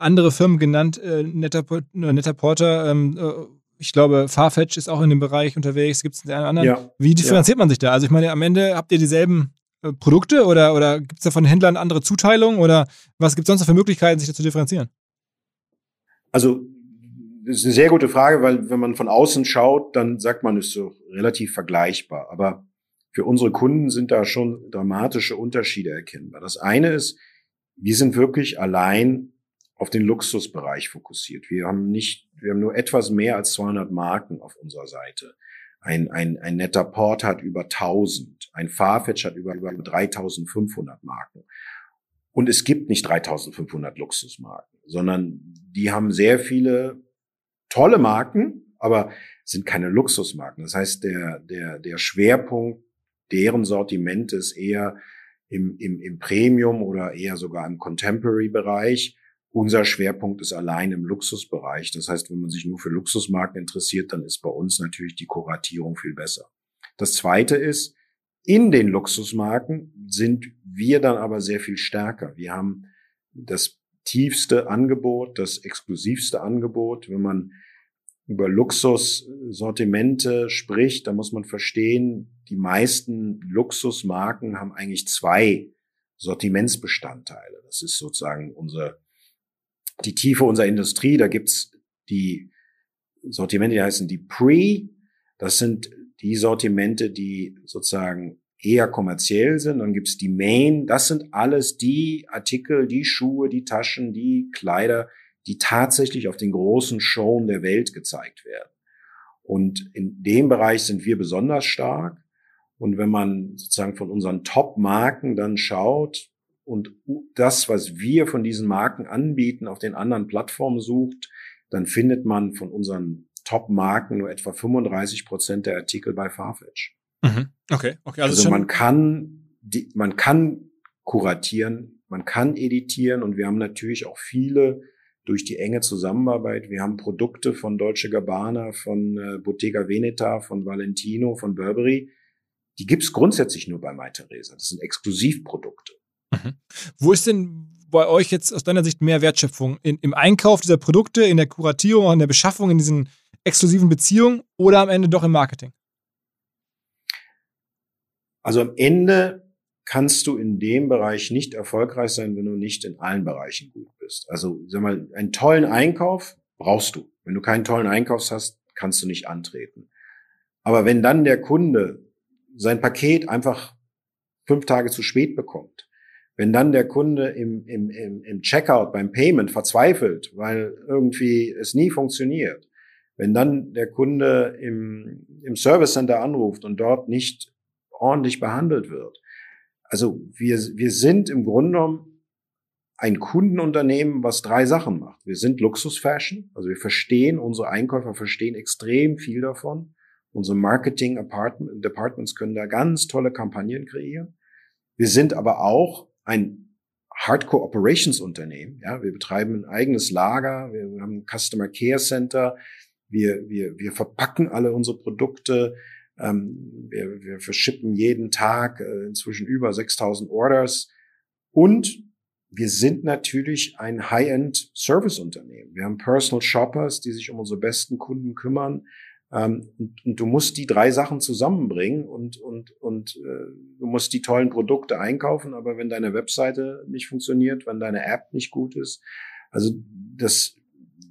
andere Firmen genannt, äh, Netter, äh, Netter Porter, ähm, äh, ich glaube, Farfetch ist auch in dem Bereich unterwegs, gibt es einen anderen. Ja. Wie differenziert ja. man sich da? Also ich meine, am Ende habt ihr dieselben äh, Produkte oder, oder gibt es da von Händlern andere Zuteilungen oder was gibt es sonst noch für Möglichkeiten, sich da zu differenzieren?
Also, das ist eine sehr gute Frage, weil wenn man von außen schaut, dann sagt man, es ist so relativ vergleichbar. Aber für unsere Kunden sind da schon dramatische Unterschiede erkennbar. Das eine ist, wir sind wirklich allein auf den Luxusbereich fokussiert. Wir haben nicht, wir haben nur etwas mehr als 200 Marken auf unserer Seite. Ein, ein, ein netter Port hat über 1000. Ein Farfetch hat über, über 3500 Marken. Und es gibt nicht 3500 Luxusmarken, sondern die haben sehr viele tolle Marken, aber sind keine Luxusmarken. Das heißt, der, der, der Schwerpunkt deren Sortiment ist eher im, im, im Premium oder eher sogar im Contemporary-Bereich. Unser Schwerpunkt ist allein im Luxusbereich. Das heißt, wenn man sich nur für Luxusmarken interessiert, dann ist bei uns natürlich die Kuratierung viel besser. Das zweite ist, in den Luxusmarken sind wir dann aber sehr viel stärker. Wir haben das tiefste Angebot, das exklusivste Angebot. Wenn man über Luxussortimente spricht, dann muss man verstehen, die meisten Luxusmarken haben eigentlich zwei Sortimentsbestandteile. Das ist sozusagen unsere, die Tiefe unserer Industrie. Da gibt's die Sortimente, die heißen die Pre. Das sind die Sortimente, die sozusagen eher kommerziell sind. Dann gibt's die Main. Das sind alles die Artikel, die Schuhe, die Taschen, die Kleider, die tatsächlich auf den großen Shows der Welt gezeigt werden. Und in dem Bereich sind wir besonders stark. Und wenn man sozusagen von unseren Top-Marken dann schaut und das, was wir von diesen Marken anbieten, auf den anderen Plattformen sucht, dann findet man von unseren Top-Marken nur etwa 35 Prozent der Artikel bei Farfetch.
Mhm. Okay, okay.
Also, also man kann, die, man kann kuratieren, man kann editieren und wir haben natürlich auch viele durch die enge Zusammenarbeit. Wir haben Produkte von Deutsche Gabbana, von äh, Bottega Veneta, von Valentino, von Burberry, die gibt's grundsätzlich nur bei MyTheresa. Das sind Exklusivprodukte.
Mhm. Wo ist denn bei euch jetzt aus deiner Sicht mehr Wertschöpfung? In, Im Einkauf dieser Produkte, in der Kuratierung, in der Beschaffung, in diesen exklusiven Beziehungen oder am Ende doch im Marketing?
Also am Ende kannst du in dem Bereich nicht erfolgreich sein, wenn du nicht in allen Bereichen gut bist. Also sag mal, einen tollen Einkauf brauchst du. Wenn du keinen tollen Einkauf hast, kannst du nicht antreten. Aber wenn dann der Kunde sein Paket einfach fünf Tage zu spät bekommt, wenn dann der Kunde im, im, im, im Checkout beim Payment verzweifelt, weil irgendwie es nie funktioniert, wenn dann der Kunde im, im Service Center anruft und dort nicht ordentlich behandelt wird. Also wir, wir sind im Grunde genommen ein Kundenunternehmen, was drei Sachen macht. Wir sind Luxusfashion, also wir verstehen, unsere Einkäufer verstehen extrem viel davon. Unsere Marketing Departments können da ganz tolle Kampagnen kreieren. Wir sind aber auch ein Hardcore Operations Unternehmen. Ja, wir betreiben ein eigenes Lager. Wir haben ein Customer Care Center. Wir, wir, wir verpacken alle unsere Produkte. Ähm, wir, wir verschippen jeden Tag äh, inzwischen über 6000 Orders. Und wir sind natürlich ein High-End Service Unternehmen. Wir haben Personal Shoppers, die sich um unsere besten Kunden kümmern. Ähm, und, und, du musst die drei Sachen zusammenbringen und, und, und äh, du musst die tollen Produkte einkaufen, aber wenn deine Webseite nicht funktioniert, wenn deine App nicht gut ist, also das,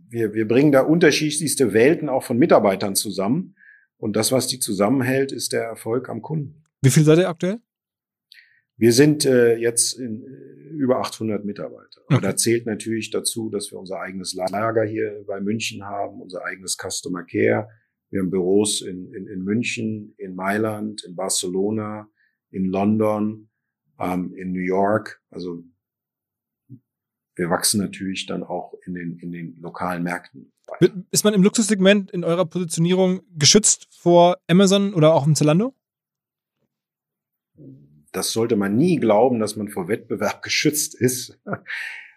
wir, wir bringen da unterschiedlichste Welten auch von Mitarbeitern zusammen. Und das, was die zusammenhält, ist der Erfolg am Kunden.
Wie viel seid ihr aktuell?
Wir sind äh, jetzt in, äh, über 800 Mitarbeiter. Okay. Und da zählt natürlich dazu, dass wir unser eigenes Lager hier bei München haben, unser eigenes Customer Care, wir haben Büros in, in, in München, in Mailand, in Barcelona, in London, ähm, in New York. Also wir wachsen natürlich dann auch in den, in den lokalen Märkten.
Ist man im Luxussegment in eurer Positionierung geschützt vor Amazon oder auch im Zalando?
Das sollte man nie glauben, dass man vor Wettbewerb *laughs* geschützt ist.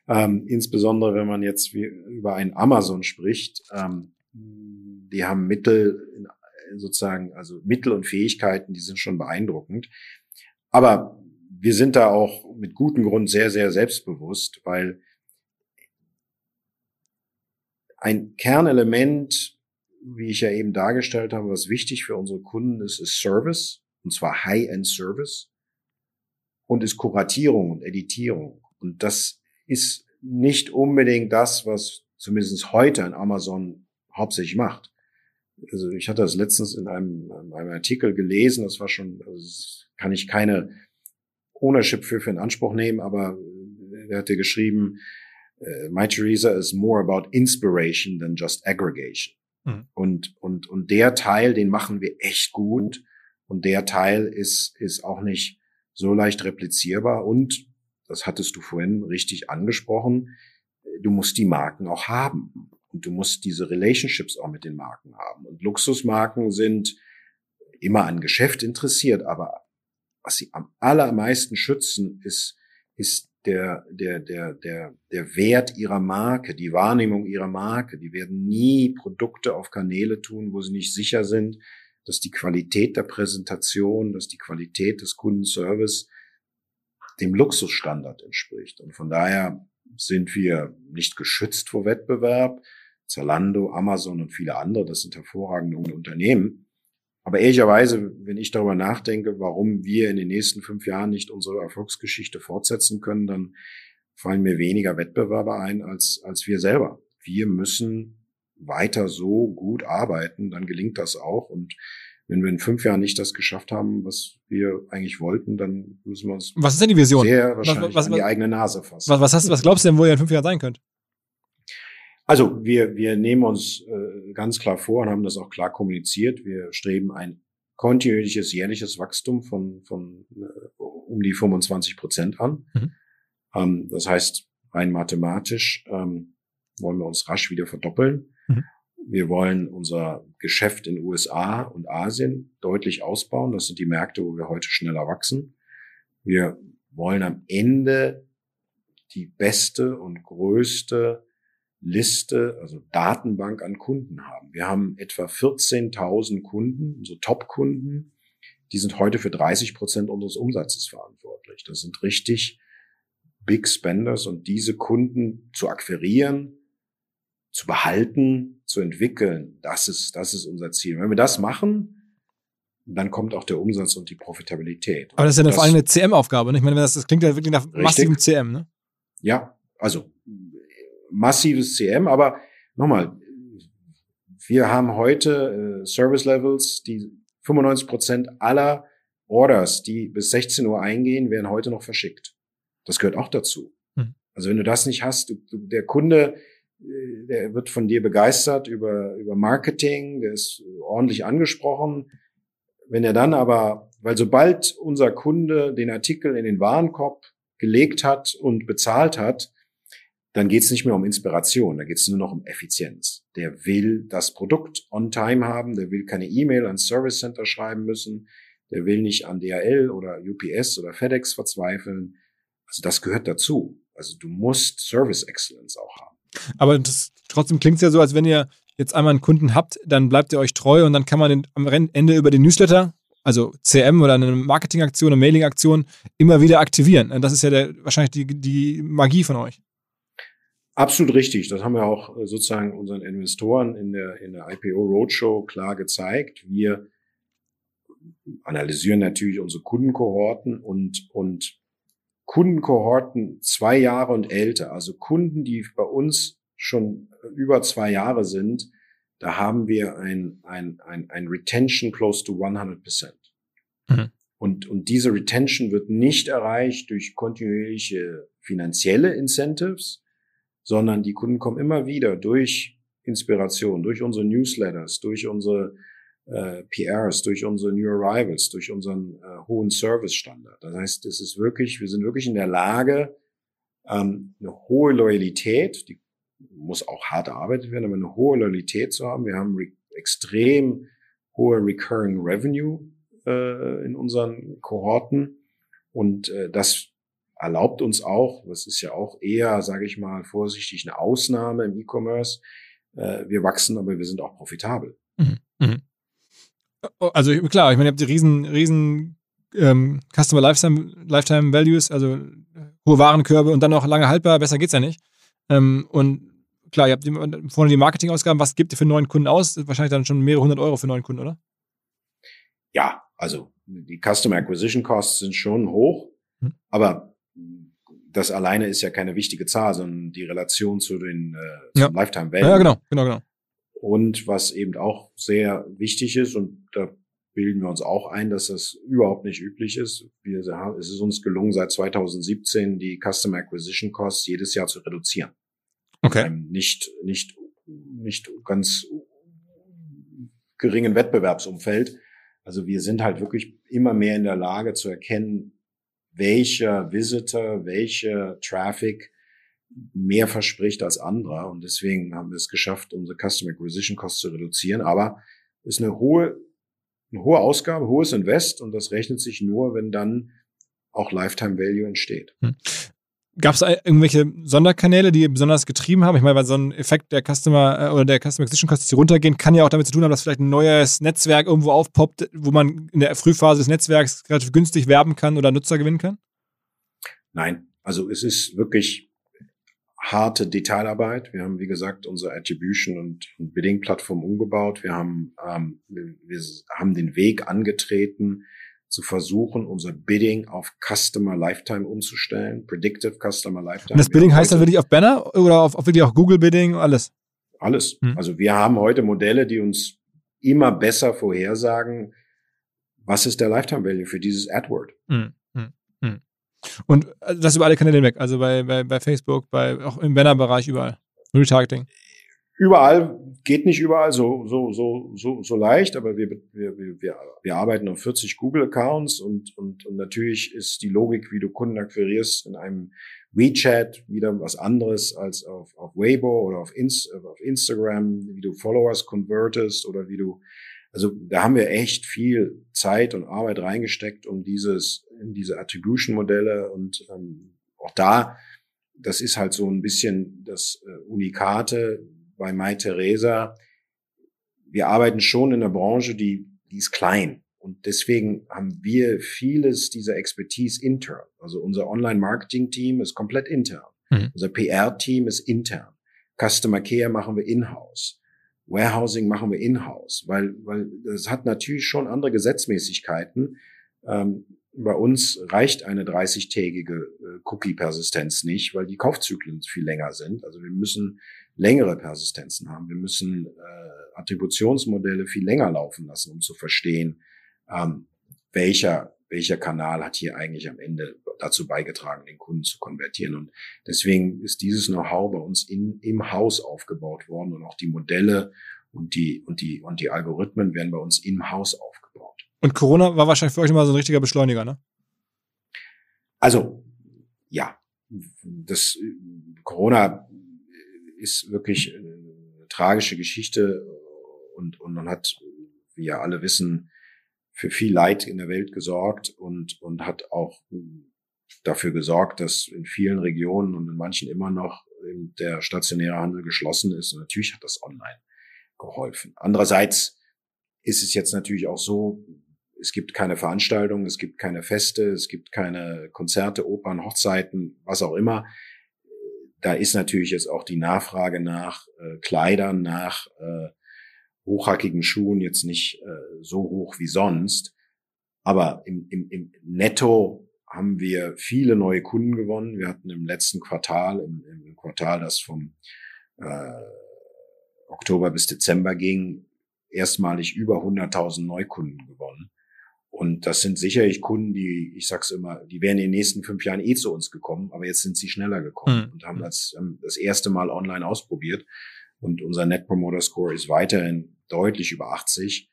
ähm, insbesondere wenn man jetzt wie über ein Amazon spricht. Ähm, die haben Mittel, sozusagen, also Mittel und Fähigkeiten, die sind schon beeindruckend. Aber wir sind da auch mit gutem Grund sehr, sehr selbstbewusst, weil ein Kernelement, wie ich ja eben dargestellt habe, was wichtig für unsere Kunden ist, ist Service, und zwar High-End Service und ist Kuratierung und Editierung. Und das ist nicht unbedingt das, was zumindest heute an Amazon hauptsächlich macht also ich hatte das letztens in einem, in einem Artikel gelesen, das war schon, also das kann ich keine Ownership für, für in Anspruch nehmen, aber er hatte geschrieben, uh, My Teresa is more about inspiration than just aggregation. Mhm. Und, und, und der Teil, den machen wir echt gut. Und der Teil ist, ist auch nicht so leicht replizierbar. Und, das hattest du vorhin richtig angesprochen, du musst die Marken auch haben. Und du musst diese Relationships auch mit den Marken haben. Und Luxusmarken sind immer an Geschäft interessiert, aber was sie am allermeisten schützen, ist, ist der, der, der, der, der Wert ihrer Marke, die Wahrnehmung ihrer Marke. Die werden nie Produkte auf Kanäle tun, wo sie nicht sicher sind, dass die Qualität der Präsentation, dass die Qualität des Kundenservice dem Luxusstandard entspricht. Und von daher sind wir nicht geschützt vor Wettbewerb. Zalando, Amazon und viele andere, das sind hervorragende Unternehmen. aber ehrlicherweise, wenn ich darüber nachdenke, warum wir in den nächsten fünf Jahren nicht unsere Erfolgsgeschichte fortsetzen können, dann fallen mir weniger Wettbewerber ein als, als wir selber. Wir müssen weiter so gut arbeiten, dann gelingt das auch. Und wenn wir in fünf Jahren nicht das geschafft haben, was wir eigentlich wollten, dann müssen wir uns
was ist denn die Vision?
sehr wahrscheinlich
was, was,
an die eigene Nase fassen.
Was, was, hast, was glaubst du denn, wo ihr in fünf Jahren sein könnt?
Also wir, wir nehmen uns äh, ganz klar vor und haben das auch klar kommuniziert. Wir streben ein kontinuierliches jährliches Wachstum von, von äh, um die 25 Prozent an. Mhm. Ähm, das heißt, rein mathematisch ähm, wollen wir uns rasch wieder verdoppeln. Mhm. Wir wollen unser Geschäft in USA und Asien deutlich ausbauen. Das sind die Märkte, wo wir heute schneller wachsen. Wir wollen am Ende die beste und größte Liste, also Datenbank an Kunden haben. Wir haben etwa 14.000 Kunden, unsere Top-Kunden, die sind heute für 30 Prozent unseres Umsatzes verantwortlich. Das sind richtig Big Spenders und diese Kunden zu akquirieren, zu behalten, zu entwickeln, das ist, das ist unser Ziel. Wenn wir das machen, dann kommt auch der Umsatz und die Profitabilität.
Aber das ist ja eine, vor allem eine CM-Aufgabe. Ne? Ich meine, das, das klingt ja wirklich nach massivem CM, ne?
Ja, also massives CM, aber nochmal, wir haben heute äh, Service Levels, die 95 Prozent aller Orders, die bis 16 Uhr eingehen, werden heute noch verschickt. Das gehört auch dazu. Hm. Also wenn du das nicht hast, du, du, der Kunde, äh, der wird von dir begeistert über, über Marketing, der ist ordentlich angesprochen. Wenn er dann aber, weil sobald unser Kunde den Artikel in den Warenkorb gelegt hat und bezahlt hat, dann geht es nicht mehr um Inspiration, da geht es nur noch um Effizienz. Der will das Produkt on time haben, der will keine E-Mail ans Service Center schreiben müssen, der will nicht an DHL oder UPS oder FedEx verzweifeln. Also das gehört dazu. Also du musst Service Excellence auch haben.
Aber das, trotzdem klingt es ja so, als wenn ihr jetzt einmal einen Kunden habt, dann bleibt ihr euch treu und dann kann man den, am Ende über den Newsletter, also CM oder eine Marketingaktion, eine Mailingaktion, immer wieder aktivieren. Das ist ja der, wahrscheinlich die, die Magie von euch.
Absolut richtig. Das haben wir auch äh, sozusagen unseren Investoren in der, in der IPO Roadshow klar gezeigt. Wir analysieren natürlich unsere Kundenkohorten und, und Kundenkohorten zwei Jahre und älter, also Kunden, die bei uns schon über zwei Jahre sind, da haben wir ein, ein, ein, ein Retention close to 100 Prozent. Mhm. Und, und diese Retention wird nicht erreicht durch kontinuierliche finanzielle Incentives, sondern die Kunden kommen immer wieder durch Inspiration, durch unsere Newsletters, durch unsere äh, PRs, durch unsere New Arrivals, durch unseren äh, hohen Service-Standard. Das heißt, es ist wirklich, wir sind wirklich in der Lage, ähm, eine hohe Loyalität, die muss auch hart erarbeitet werden, aber eine hohe Loyalität zu haben. Wir haben extrem hohe Recurring Revenue äh, in unseren Kohorten und äh, das erlaubt uns auch, das ist ja auch eher, sage ich mal, vorsichtig eine Ausnahme im E-Commerce. Äh, wir wachsen, aber wir sind auch profitabel. Mhm. Mhm.
Also klar, ich meine, ihr habt die riesen, riesen ähm, Customer Lifetime, Lifetime Values, also hohe Warenkörbe und dann noch lange haltbar, besser geht's ja nicht. Ähm, und klar, ihr habt die, vorne die Marketingausgaben, was gibt ihr für neuen Kunden aus? Wahrscheinlich dann schon mehrere hundert Euro für neuen Kunden, oder?
Ja, also die Customer Acquisition Costs sind schon hoch, hm. aber das alleine ist ja keine wichtige Zahl, sondern die Relation zu den äh, ja. Lifetime Value.
Ja, genau, genau, genau.
Und was eben auch sehr wichtig ist, und da bilden wir uns auch ein, dass das überhaupt nicht üblich ist. Wir, es ist uns gelungen, seit 2017 die Customer Acquisition Costs jedes Jahr zu reduzieren.
Okay.
Ähm, nicht, nicht, nicht ganz geringen Wettbewerbsumfeld. Also wir sind halt wirklich immer mehr in der Lage zu erkennen, welcher Visitor, welcher Traffic mehr verspricht als anderer. Und deswegen haben wir es geschafft, unsere Customer Acquisition Costs zu reduzieren. Aber es ist eine hohe, eine hohe Ausgabe, hohes Invest und das rechnet sich nur, wenn dann auch Lifetime Value entsteht.
Gab es irgendwelche Sonderkanäle, die besonders getrieben haben? Ich meine, weil so ein Effekt der Customer äh, oder der Customer Acquisition Costs, die runtergehen, kann ja auch damit zu tun haben, dass vielleicht ein neues Netzwerk irgendwo aufpoppt, wo man in der Frühphase des Netzwerks relativ günstig werben kann oder Nutzer gewinnen kann?
Nein, also es ist wirklich harte Detailarbeit. Wir haben, wie gesagt, unsere Attribution und, und Bidding-Plattform umgebaut. Wir haben, ähm, wir haben den Weg angetreten, zu versuchen, unser Bidding auf Customer Lifetime umzustellen, Predictive Customer Lifetime.
Und das Bidding heißt dann wirklich auf Banner oder auf, auf wirklich auch Google Bidding, alles?
Alles. Hm. Also wir haben heute Modelle, die uns immer besser vorhersagen, was ist der Lifetime Value für dieses AdWord. Hm. Hm.
hm. Und äh, das über alle Kanäle hinweg, also bei, bei, bei Facebook, bei auch im Banner-Bereich überall. Retargeting.
Überall geht nicht überall so so so so so leicht, aber wir wir wir wir arbeiten auf 40 Google Accounts und und und natürlich ist die Logik, wie du Kunden akquirierst in einem WeChat wieder was anderes als auf auf Weibo oder auf, Inst auf Instagram, wie du Followers convertest oder wie du also da haben wir echt viel Zeit und Arbeit reingesteckt, um dieses in diese Attribution Modelle und ähm, auch da das ist halt so ein bisschen das äh, Unikate bei Mai Theresa, wir arbeiten schon in einer Branche, die, die ist klein. Und deswegen haben wir vieles dieser Expertise intern. Also unser Online-Marketing-Team ist komplett intern. Mhm. Unser PR-Team ist intern. Customer Care machen wir in-house. Warehousing machen wir in-house, weil, weil das hat natürlich schon andere Gesetzmäßigkeiten. Ähm, bei uns reicht eine 30-tägige äh, Cookie-Persistenz nicht, weil die Kaufzyklen viel länger sind. Also wir müssen längere Persistenzen haben. Wir müssen äh, Attributionsmodelle viel länger laufen lassen, um zu verstehen, ähm, welcher, welcher Kanal hat hier eigentlich am Ende dazu beigetragen, den Kunden zu konvertieren. Und deswegen ist dieses Know-how bei uns in, im Haus aufgebaut worden und auch die Modelle und die, und die, und die Algorithmen werden bei uns im Haus aufgebaut.
Und Corona war wahrscheinlich für euch immer so ein richtiger Beschleuniger, ne?
Also, ja. Das Corona ist wirklich eine tragische Geschichte und, und man hat, wie ja alle wissen, für viel Leid in der Welt gesorgt und, und hat auch dafür gesorgt, dass in vielen Regionen und in manchen immer noch der stationäre Handel geschlossen ist. Und natürlich hat das online geholfen. Andererseits ist es jetzt natürlich auch so, es gibt keine Veranstaltungen, es gibt keine Feste, es gibt keine Konzerte, Opern, Hochzeiten, was auch immer da ist natürlich jetzt auch die Nachfrage nach äh, Kleidern, nach äh, hochhackigen Schuhen jetzt nicht äh, so hoch wie sonst. Aber im, im, im Netto haben wir viele neue Kunden gewonnen. Wir hatten im letzten Quartal, im, im Quartal, das vom äh, Oktober bis Dezember ging, erstmalig über 100.000 Neukunden gewonnen. Und das sind sicherlich Kunden, die, ich sag's immer, die wären in den nächsten fünf Jahren eh zu uns gekommen, aber jetzt sind sie schneller gekommen mhm. und haben das ähm, das erste Mal online ausprobiert. Und unser Net Promoter Score ist weiterhin deutlich über 80.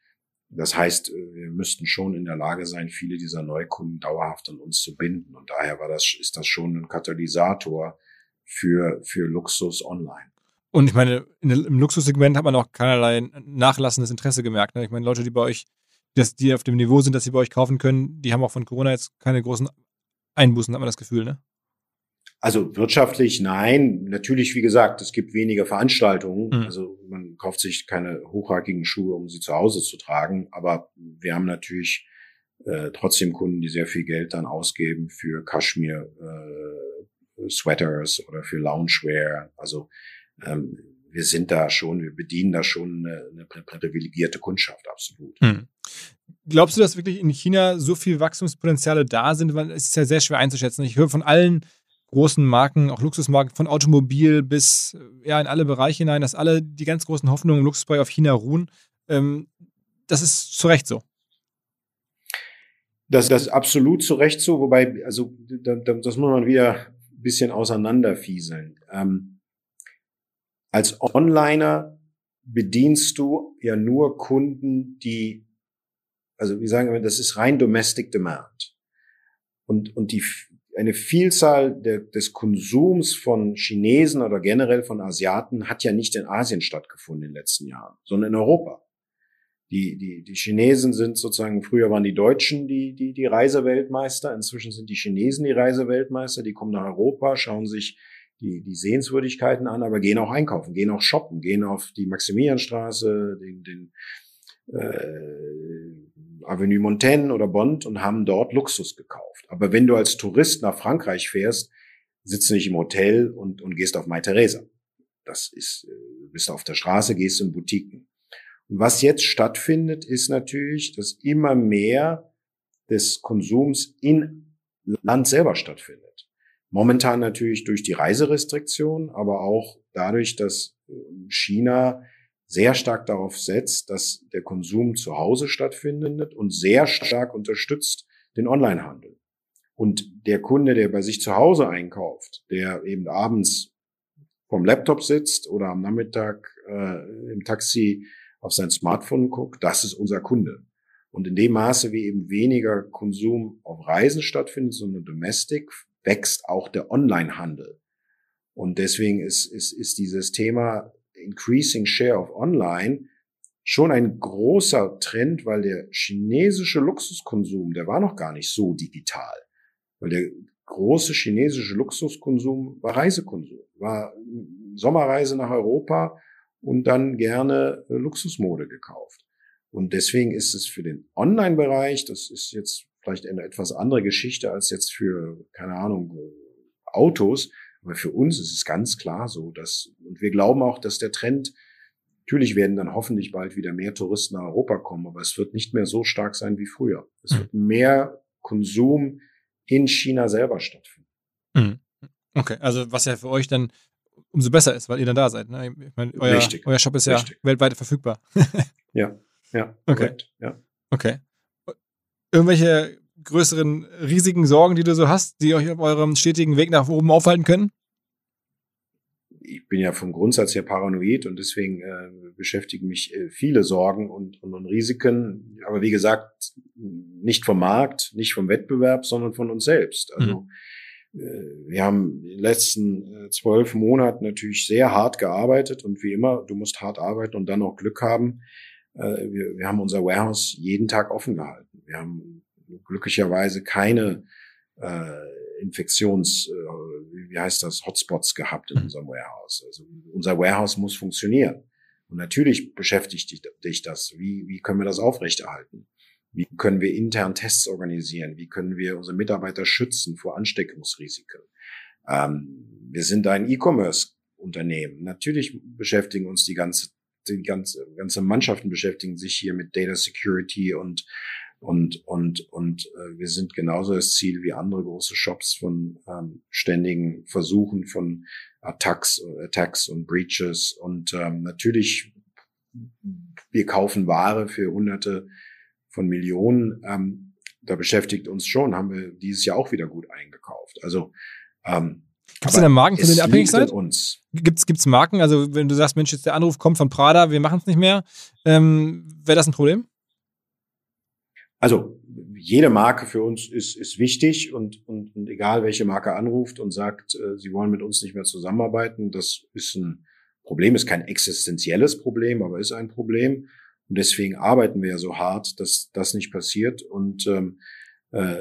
Das heißt, äh, wir müssten schon in der Lage sein, viele dieser Neukunden dauerhaft an uns zu binden. Und daher war das, ist das schon ein Katalysator für, für Luxus online.
Und ich meine, im Luxussegment hat man auch keinerlei nachlassendes Interesse gemerkt. Ne? Ich meine, Leute, die bei euch dass die auf dem Niveau sind, dass sie bei euch kaufen können, die haben auch von Corona jetzt keine großen Einbußen, hat man das Gefühl, ne?
Also wirtschaftlich nein. Natürlich, wie gesagt, es gibt weniger Veranstaltungen. Mhm. Also man kauft sich keine hochhackigen Schuhe, um sie zu Hause zu tragen. Aber wir haben natürlich äh, trotzdem Kunden, die sehr viel Geld dann ausgeben für Kaschmir äh, Sweaters oder für Loungewear. Also ähm, wir sind da schon, wir bedienen da schon eine, eine privilegierte Kundschaft, absolut. Hm.
Glaubst du, dass wirklich in China so viel Wachstumspotenziale da sind? Weil es ist ja sehr schwer einzuschätzen. Ich höre von allen großen Marken, auch Luxusmarken, von Automobil bis ja in alle Bereiche hinein, dass alle die ganz großen Hoffnungen im Luxusbereich auf China ruhen. Ähm, das ist zu Recht so.
Das, das ist absolut zu Recht so, wobei, also das muss man wieder ein bisschen auseinanderfieseln. Ähm, als Onliner bedienst du ja nur Kunden, die, also wie sagen wir, das ist rein Domestic Demand. Und, und die, eine Vielzahl der, des Konsums von Chinesen oder generell von Asiaten hat ja nicht in Asien stattgefunden in den letzten Jahren, sondern in Europa. Die, die, die Chinesen sind sozusagen, früher waren die Deutschen die, die, die Reiseweltmeister, inzwischen sind die Chinesen die Reiseweltmeister, die kommen nach Europa, schauen sich die, die Sehenswürdigkeiten an, aber gehen auch einkaufen, gehen auch shoppen, gehen auf die Maximilianstraße, den, den äh, Avenue Montaigne oder Bond und haben dort Luxus gekauft. Aber wenn du als Tourist nach Frankreich fährst, sitzt du nicht im Hotel und, und gehst auf Mai Theresa. Das ist, äh, bist du auf der Straße, gehst in Boutiquen. Und was jetzt stattfindet, ist natürlich, dass immer mehr des Konsums in Land selber stattfindet. Momentan natürlich durch die Reiserestriktion, aber auch dadurch, dass äh, China sehr stark darauf setzt, dass der Konsum zu Hause stattfindet und sehr stark unterstützt den Onlinehandel. Und der Kunde, der bei sich zu Hause einkauft, der eben abends vom Laptop sitzt oder am Nachmittag äh, im Taxi auf sein Smartphone guckt, das ist unser Kunde. Und in dem Maße, wie eben weniger Konsum auf Reisen stattfindet, sondern domestic, wächst auch der Onlinehandel. Und deswegen ist, ist, ist dieses Thema Increasing Share of Online schon ein großer Trend, weil der chinesische Luxuskonsum, der war noch gar nicht so digital. Weil der große chinesische Luxuskonsum war Reisekonsum, war Sommerreise nach Europa und dann gerne äh, Luxusmode gekauft. Und deswegen ist es für den Online-Bereich, das ist jetzt vielleicht eine etwas andere Geschichte als jetzt für, keine Ahnung, Autos, aber für uns ist es ganz klar so, dass, und wir glauben auch, dass der Trend, natürlich werden dann hoffentlich bald wieder mehr Touristen nach Europa kommen, aber es wird nicht mehr so stark sein wie früher. Es wird mehr Konsum in China selber stattfinden.
Mhm. Okay, also was ja für euch dann umso besser ist, weil ihr dann da seid. Ne? Ich meine, euer, euer Shop ist ja Richtig. weltweit verfügbar.
ja, ja. *laughs*
Okay. Korrekt, ja. Okay. Irgendwelche größeren Risiken, Sorgen, die du so hast, die euch auf eurem stetigen Weg nach oben aufhalten können?
Ich bin ja vom Grundsatz her paranoid und deswegen äh, beschäftigen mich äh, viele Sorgen und, und, und Risiken. Aber wie gesagt, nicht vom Markt, nicht vom Wettbewerb, sondern von uns selbst. Also mhm. äh, wir haben in den letzten äh, zwölf Monaten natürlich sehr hart gearbeitet und wie immer, du musst hart arbeiten und dann auch Glück haben. Äh, wir, wir haben unser Warehouse jeden Tag offen gehalten. Wir haben glücklicherweise keine äh, Infektions, äh, wie heißt das, Hotspots gehabt in mhm. unserem Warehouse. Also unser Warehouse muss funktionieren. Und natürlich beschäftigt dich, dich das. Wie, wie können wir das aufrechterhalten? Wie können wir intern Tests organisieren? Wie können wir unsere Mitarbeiter schützen vor Ansteckungsrisiken? Ähm, wir sind ein E-Commerce-Unternehmen. Natürlich beschäftigen uns die ganze, die ganze, ganze Mannschaften beschäftigen sich hier mit Data Security und und, und, und äh, wir sind genauso das Ziel wie andere große Shops von ähm, ständigen Versuchen von Attacks, Attacks und Breaches. Und ähm, natürlich, wir kaufen Ware für Hunderte von Millionen. Ähm, da beschäftigt uns schon, haben wir dieses Jahr auch wieder gut eingekauft. Also ähm,
Gibt es denn Marken, von denen ihr abhängig seid?
Uns.
Gibt's gibt's Marken? Also wenn du sagst, Mensch, jetzt der Anruf kommt von Prada, wir machen es nicht mehr, ähm, wäre das ein Problem?
Also jede Marke für uns ist, ist wichtig und, und, und egal welche Marke anruft und sagt, äh, sie wollen mit uns nicht mehr zusammenarbeiten, das ist ein Problem, ist kein existenzielles Problem, aber ist ein Problem. Und deswegen arbeiten wir ja so hart, dass das nicht passiert. Und ähm, äh,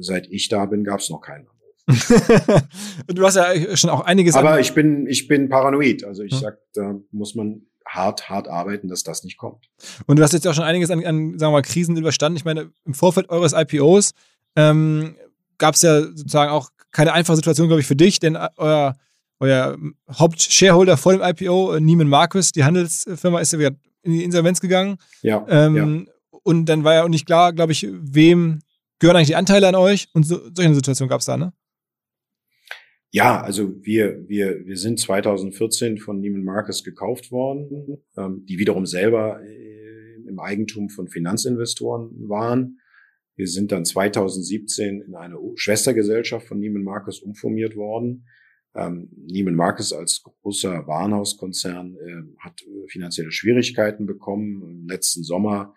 seit ich da bin, gab es noch keinen
Anruf. *laughs* du hast ja schon auch einiges.
Aber ich bin, ich bin paranoid. Also ich hm. sag, da muss man hart, hart arbeiten, dass das nicht kommt.
Und du hast jetzt auch schon einiges an, an sagen wir mal, Krisen überstanden. Ich meine, im Vorfeld eures IPOs ähm, gab es ja sozusagen auch keine einfache Situation, glaube ich, für dich, denn euer, euer Hauptshareholder vor dem IPO, Neiman Marcus, die Handelsfirma, ist ja wieder in die Insolvenz gegangen.
Ja,
ähm, ja. Und dann war ja auch nicht klar, glaube ich, wem gehören eigentlich die Anteile an euch? Und so, solche Situation gab es da, ne?
Ja, also wir, wir, wir sind 2014 von Neiman Marcus gekauft worden, ähm, die wiederum selber äh, im Eigentum von Finanzinvestoren waren. Wir sind dann 2017 in eine Schwestergesellschaft von Neiman Marcus umformiert worden. Ähm, Neiman Marcus als großer Warenhauskonzern äh, hat finanzielle Schwierigkeiten bekommen. Im letzten Sommer,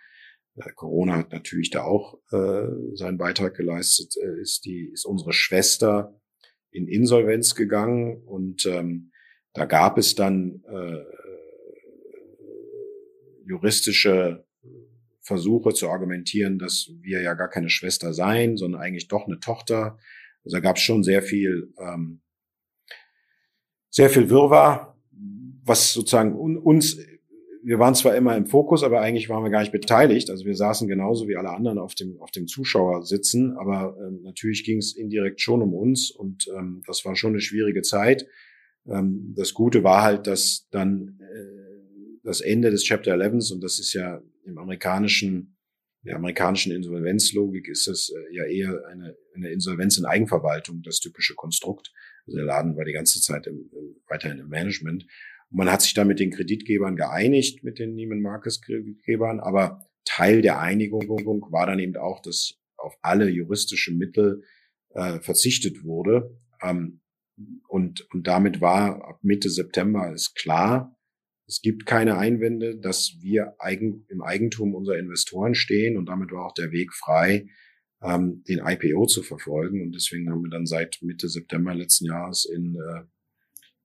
äh, Corona hat natürlich da auch äh, seinen Beitrag geleistet, äh, ist die, ist unsere Schwester in Insolvenz gegangen und ähm, da gab es dann äh, juristische Versuche zu argumentieren, dass wir ja gar keine Schwester seien, sondern eigentlich doch eine Tochter. Also da gab es schon sehr viel, ähm, sehr viel Wirrwarr, was sozusagen uns wir waren zwar immer im Fokus, aber eigentlich waren wir gar nicht beteiligt. Also wir saßen genauso wie alle anderen auf dem, auf dem Zuschauer sitzen, aber ähm, natürlich ging es indirekt schon um uns und ähm, das war schon eine schwierige Zeit. Ähm, das Gute war halt, dass dann äh, das Ende des Chapter 11 und das ist ja im amerikanischen, der amerikanischen Insolvenzlogik ist das äh, ja eher eine, eine Insolvenz in Eigenverwaltung, das typische Konstrukt. Also der Laden war die ganze Zeit im, weiterhin im Management. Man hat sich da mit den Kreditgebern geeinigt, mit den Neiman Marcus Kreditgebern, aber Teil der Einigung war dann eben auch, dass auf alle juristische Mittel äh, verzichtet wurde. Ähm, und, und damit war ab Mitte September ist klar, es gibt keine Einwände, dass wir eigen, im Eigentum unserer Investoren stehen und damit war auch der Weg frei, ähm, den IPO zu verfolgen. Und deswegen haben wir dann seit Mitte September letzten Jahres in, äh,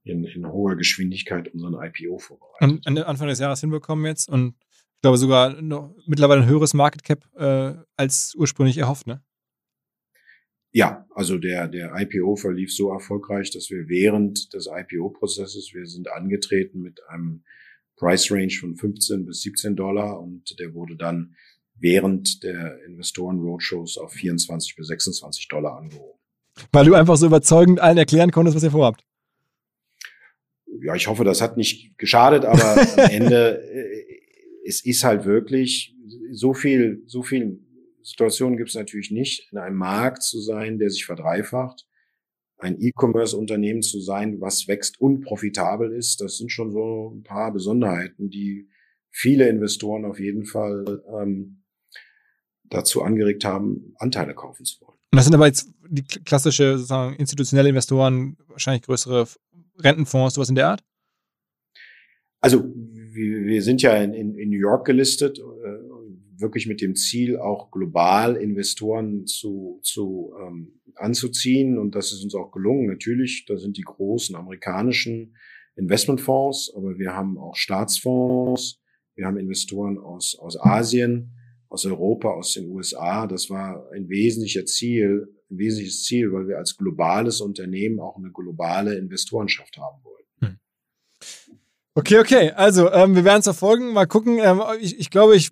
in, in hoher Geschwindigkeit unseren IPO vorbereitet.
Und Anfang des Jahres hinbekommen jetzt und ich glaube sogar noch mittlerweile ein höheres Market Cap äh, als ursprünglich erhofft, ne?
Ja, also der, der IPO verlief so erfolgreich, dass wir während des IPO-Prozesses, wir sind angetreten mit einem Price Range von 15 bis 17 Dollar und der wurde dann während der Investoren-Roadshows auf 24 bis 26 Dollar angehoben.
Weil du einfach so überzeugend allen erklären konntest, was ihr vorhabt.
Ja, ich hoffe, das hat nicht geschadet, aber am *laughs* Ende, äh, es ist halt wirklich so viel, so viel Situationen gibt es natürlich nicht, in einem Markt zu sein, der sich verdreifacht, ein E-Commerce-Unternehmen zu sein, was wächst und profitabel ist. Das sind schon so ein paar Besonderheiten, die viele Investoren auf jeden Fall ähm, dazu angeregt haben, Anteile kaufen zu wollen.
Und das sind aber jetzt die klassische sozusagen institutionelle Investoren, wahrscheinlich größere Rentenfonds, sowas in der Art?
Also wir, sind ja in, in, New York gelistet äh, wirklich mit dem Ziel, auch global Investoren zu, zu ähm, anzuziehen. Und das ist uns auch gelungen. Natürlich, da sind die großen amerikanischen Investmentfonds, aber wir haben auch Staatsfonds, wir haben Investoren aus, aus Asien, aus Europa, aus den USA. Das war ein wesentlicher Ziel, ein wesentliches Ziel, weil wir als globales Unternehmen auch eine globale Investorenschaft haben wollten.
Hm. Okay, okay. Also ähm, wir werden es verfolgen. Mal gucken. Ähm, ich, ich glaube, ich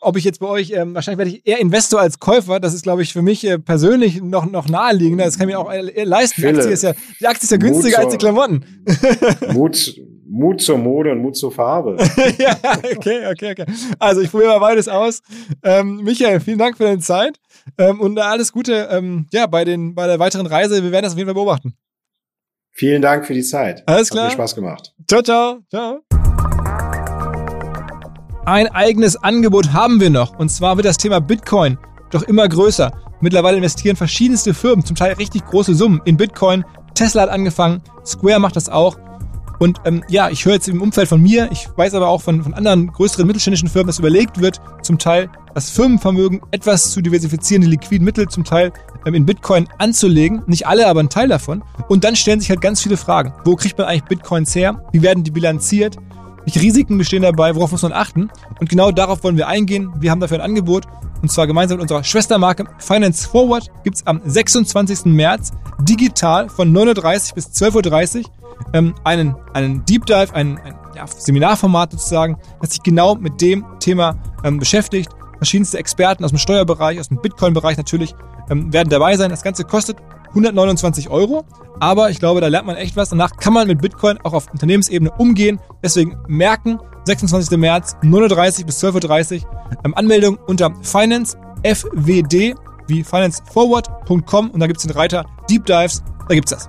ob ich jetzt bei euch, ähm, wahrscheinlich werde ich eher Investor als Käufer. Das ist, glaube ich, für mich äh, persönlich noch, noch naheliegender. Das kann ich mir auch äh, leisten. Die Aktie, ist ja, die Aktie ist ja günstiger zur, als die Klamotten.
Mut, *laughs* Mut zur Mode und Mut zur Farbe. *laughs*
ja, okay, okay, okay. Also ich probiere mal beides aus. Ähm, Michael, vielen Dank für deine Zeit ähm, und alles Gute ähm, ja, bei, den, bei der weiteren Reise. Wir werden das auf jeden Fall beobachten.
Vielen Dank für die Zeit.
Alles klar.
Hat mir Spaß gemacht.
Ciao, ciao. Ciao. Ein eigenes Angebot haben wir noch. Und zwar wird das Thema Bitcoin doch immer größer. Mittlerweile investieren verschiedenste Firmen, zum Teil richtig große Summen in Bitcoin. Tesla hat angefangen, Square macht das auch. Und ähm, ja, ich höre jetzt im Umfeld von mir, ich weiß aber auch von, von anderen größeren mittelständischen Firmen, dass überlegt wird, zum Teil das Firmenvermögen etwas zu diversifizieren, die liquiden Mittel zum Teil ähm, in Bitcoin anzulegen. Nicht alle, aber ein Teil davon. Und dann stellen sich halt ganz viele Fragen. Wo kriegt man eigentlich Bitcoins her? Wie werden die bilanziert? Welche Risiken bestehen dabei? Worauf muss man achten? Und genau darauf wollen wir eingehen. Wir haben dafür ein Angebot. Und zwar gemeinsam mit unserer Schwestermarke Finance Forward gibt es am 26. März digital von 9.30 bis 12.30 Uhr ähm, einen, einen Deep Dive, ein, ein ja, Seminarformat sozusagen, das sich genau mit dem Thema ähm, beschäftigt. Verschiedenste Experten aus dem Steuerbereich, aus dem Bitcoin-Bereich natürlich ähm, werden dabei sein. Das Ganze kostet 129 Euro. Aber ich glaube, da lernt man echt was. Danach kann man mit Bitcoin auch auf Unternehmensebene umgehen. Deswegen merken, 26. März, 9.30 bis 12.30 Uhr. Ähm, Anmeldung unter financefwd wie financeforward.com und da gibt es den Reiter Deep Dives. Da gibt's das.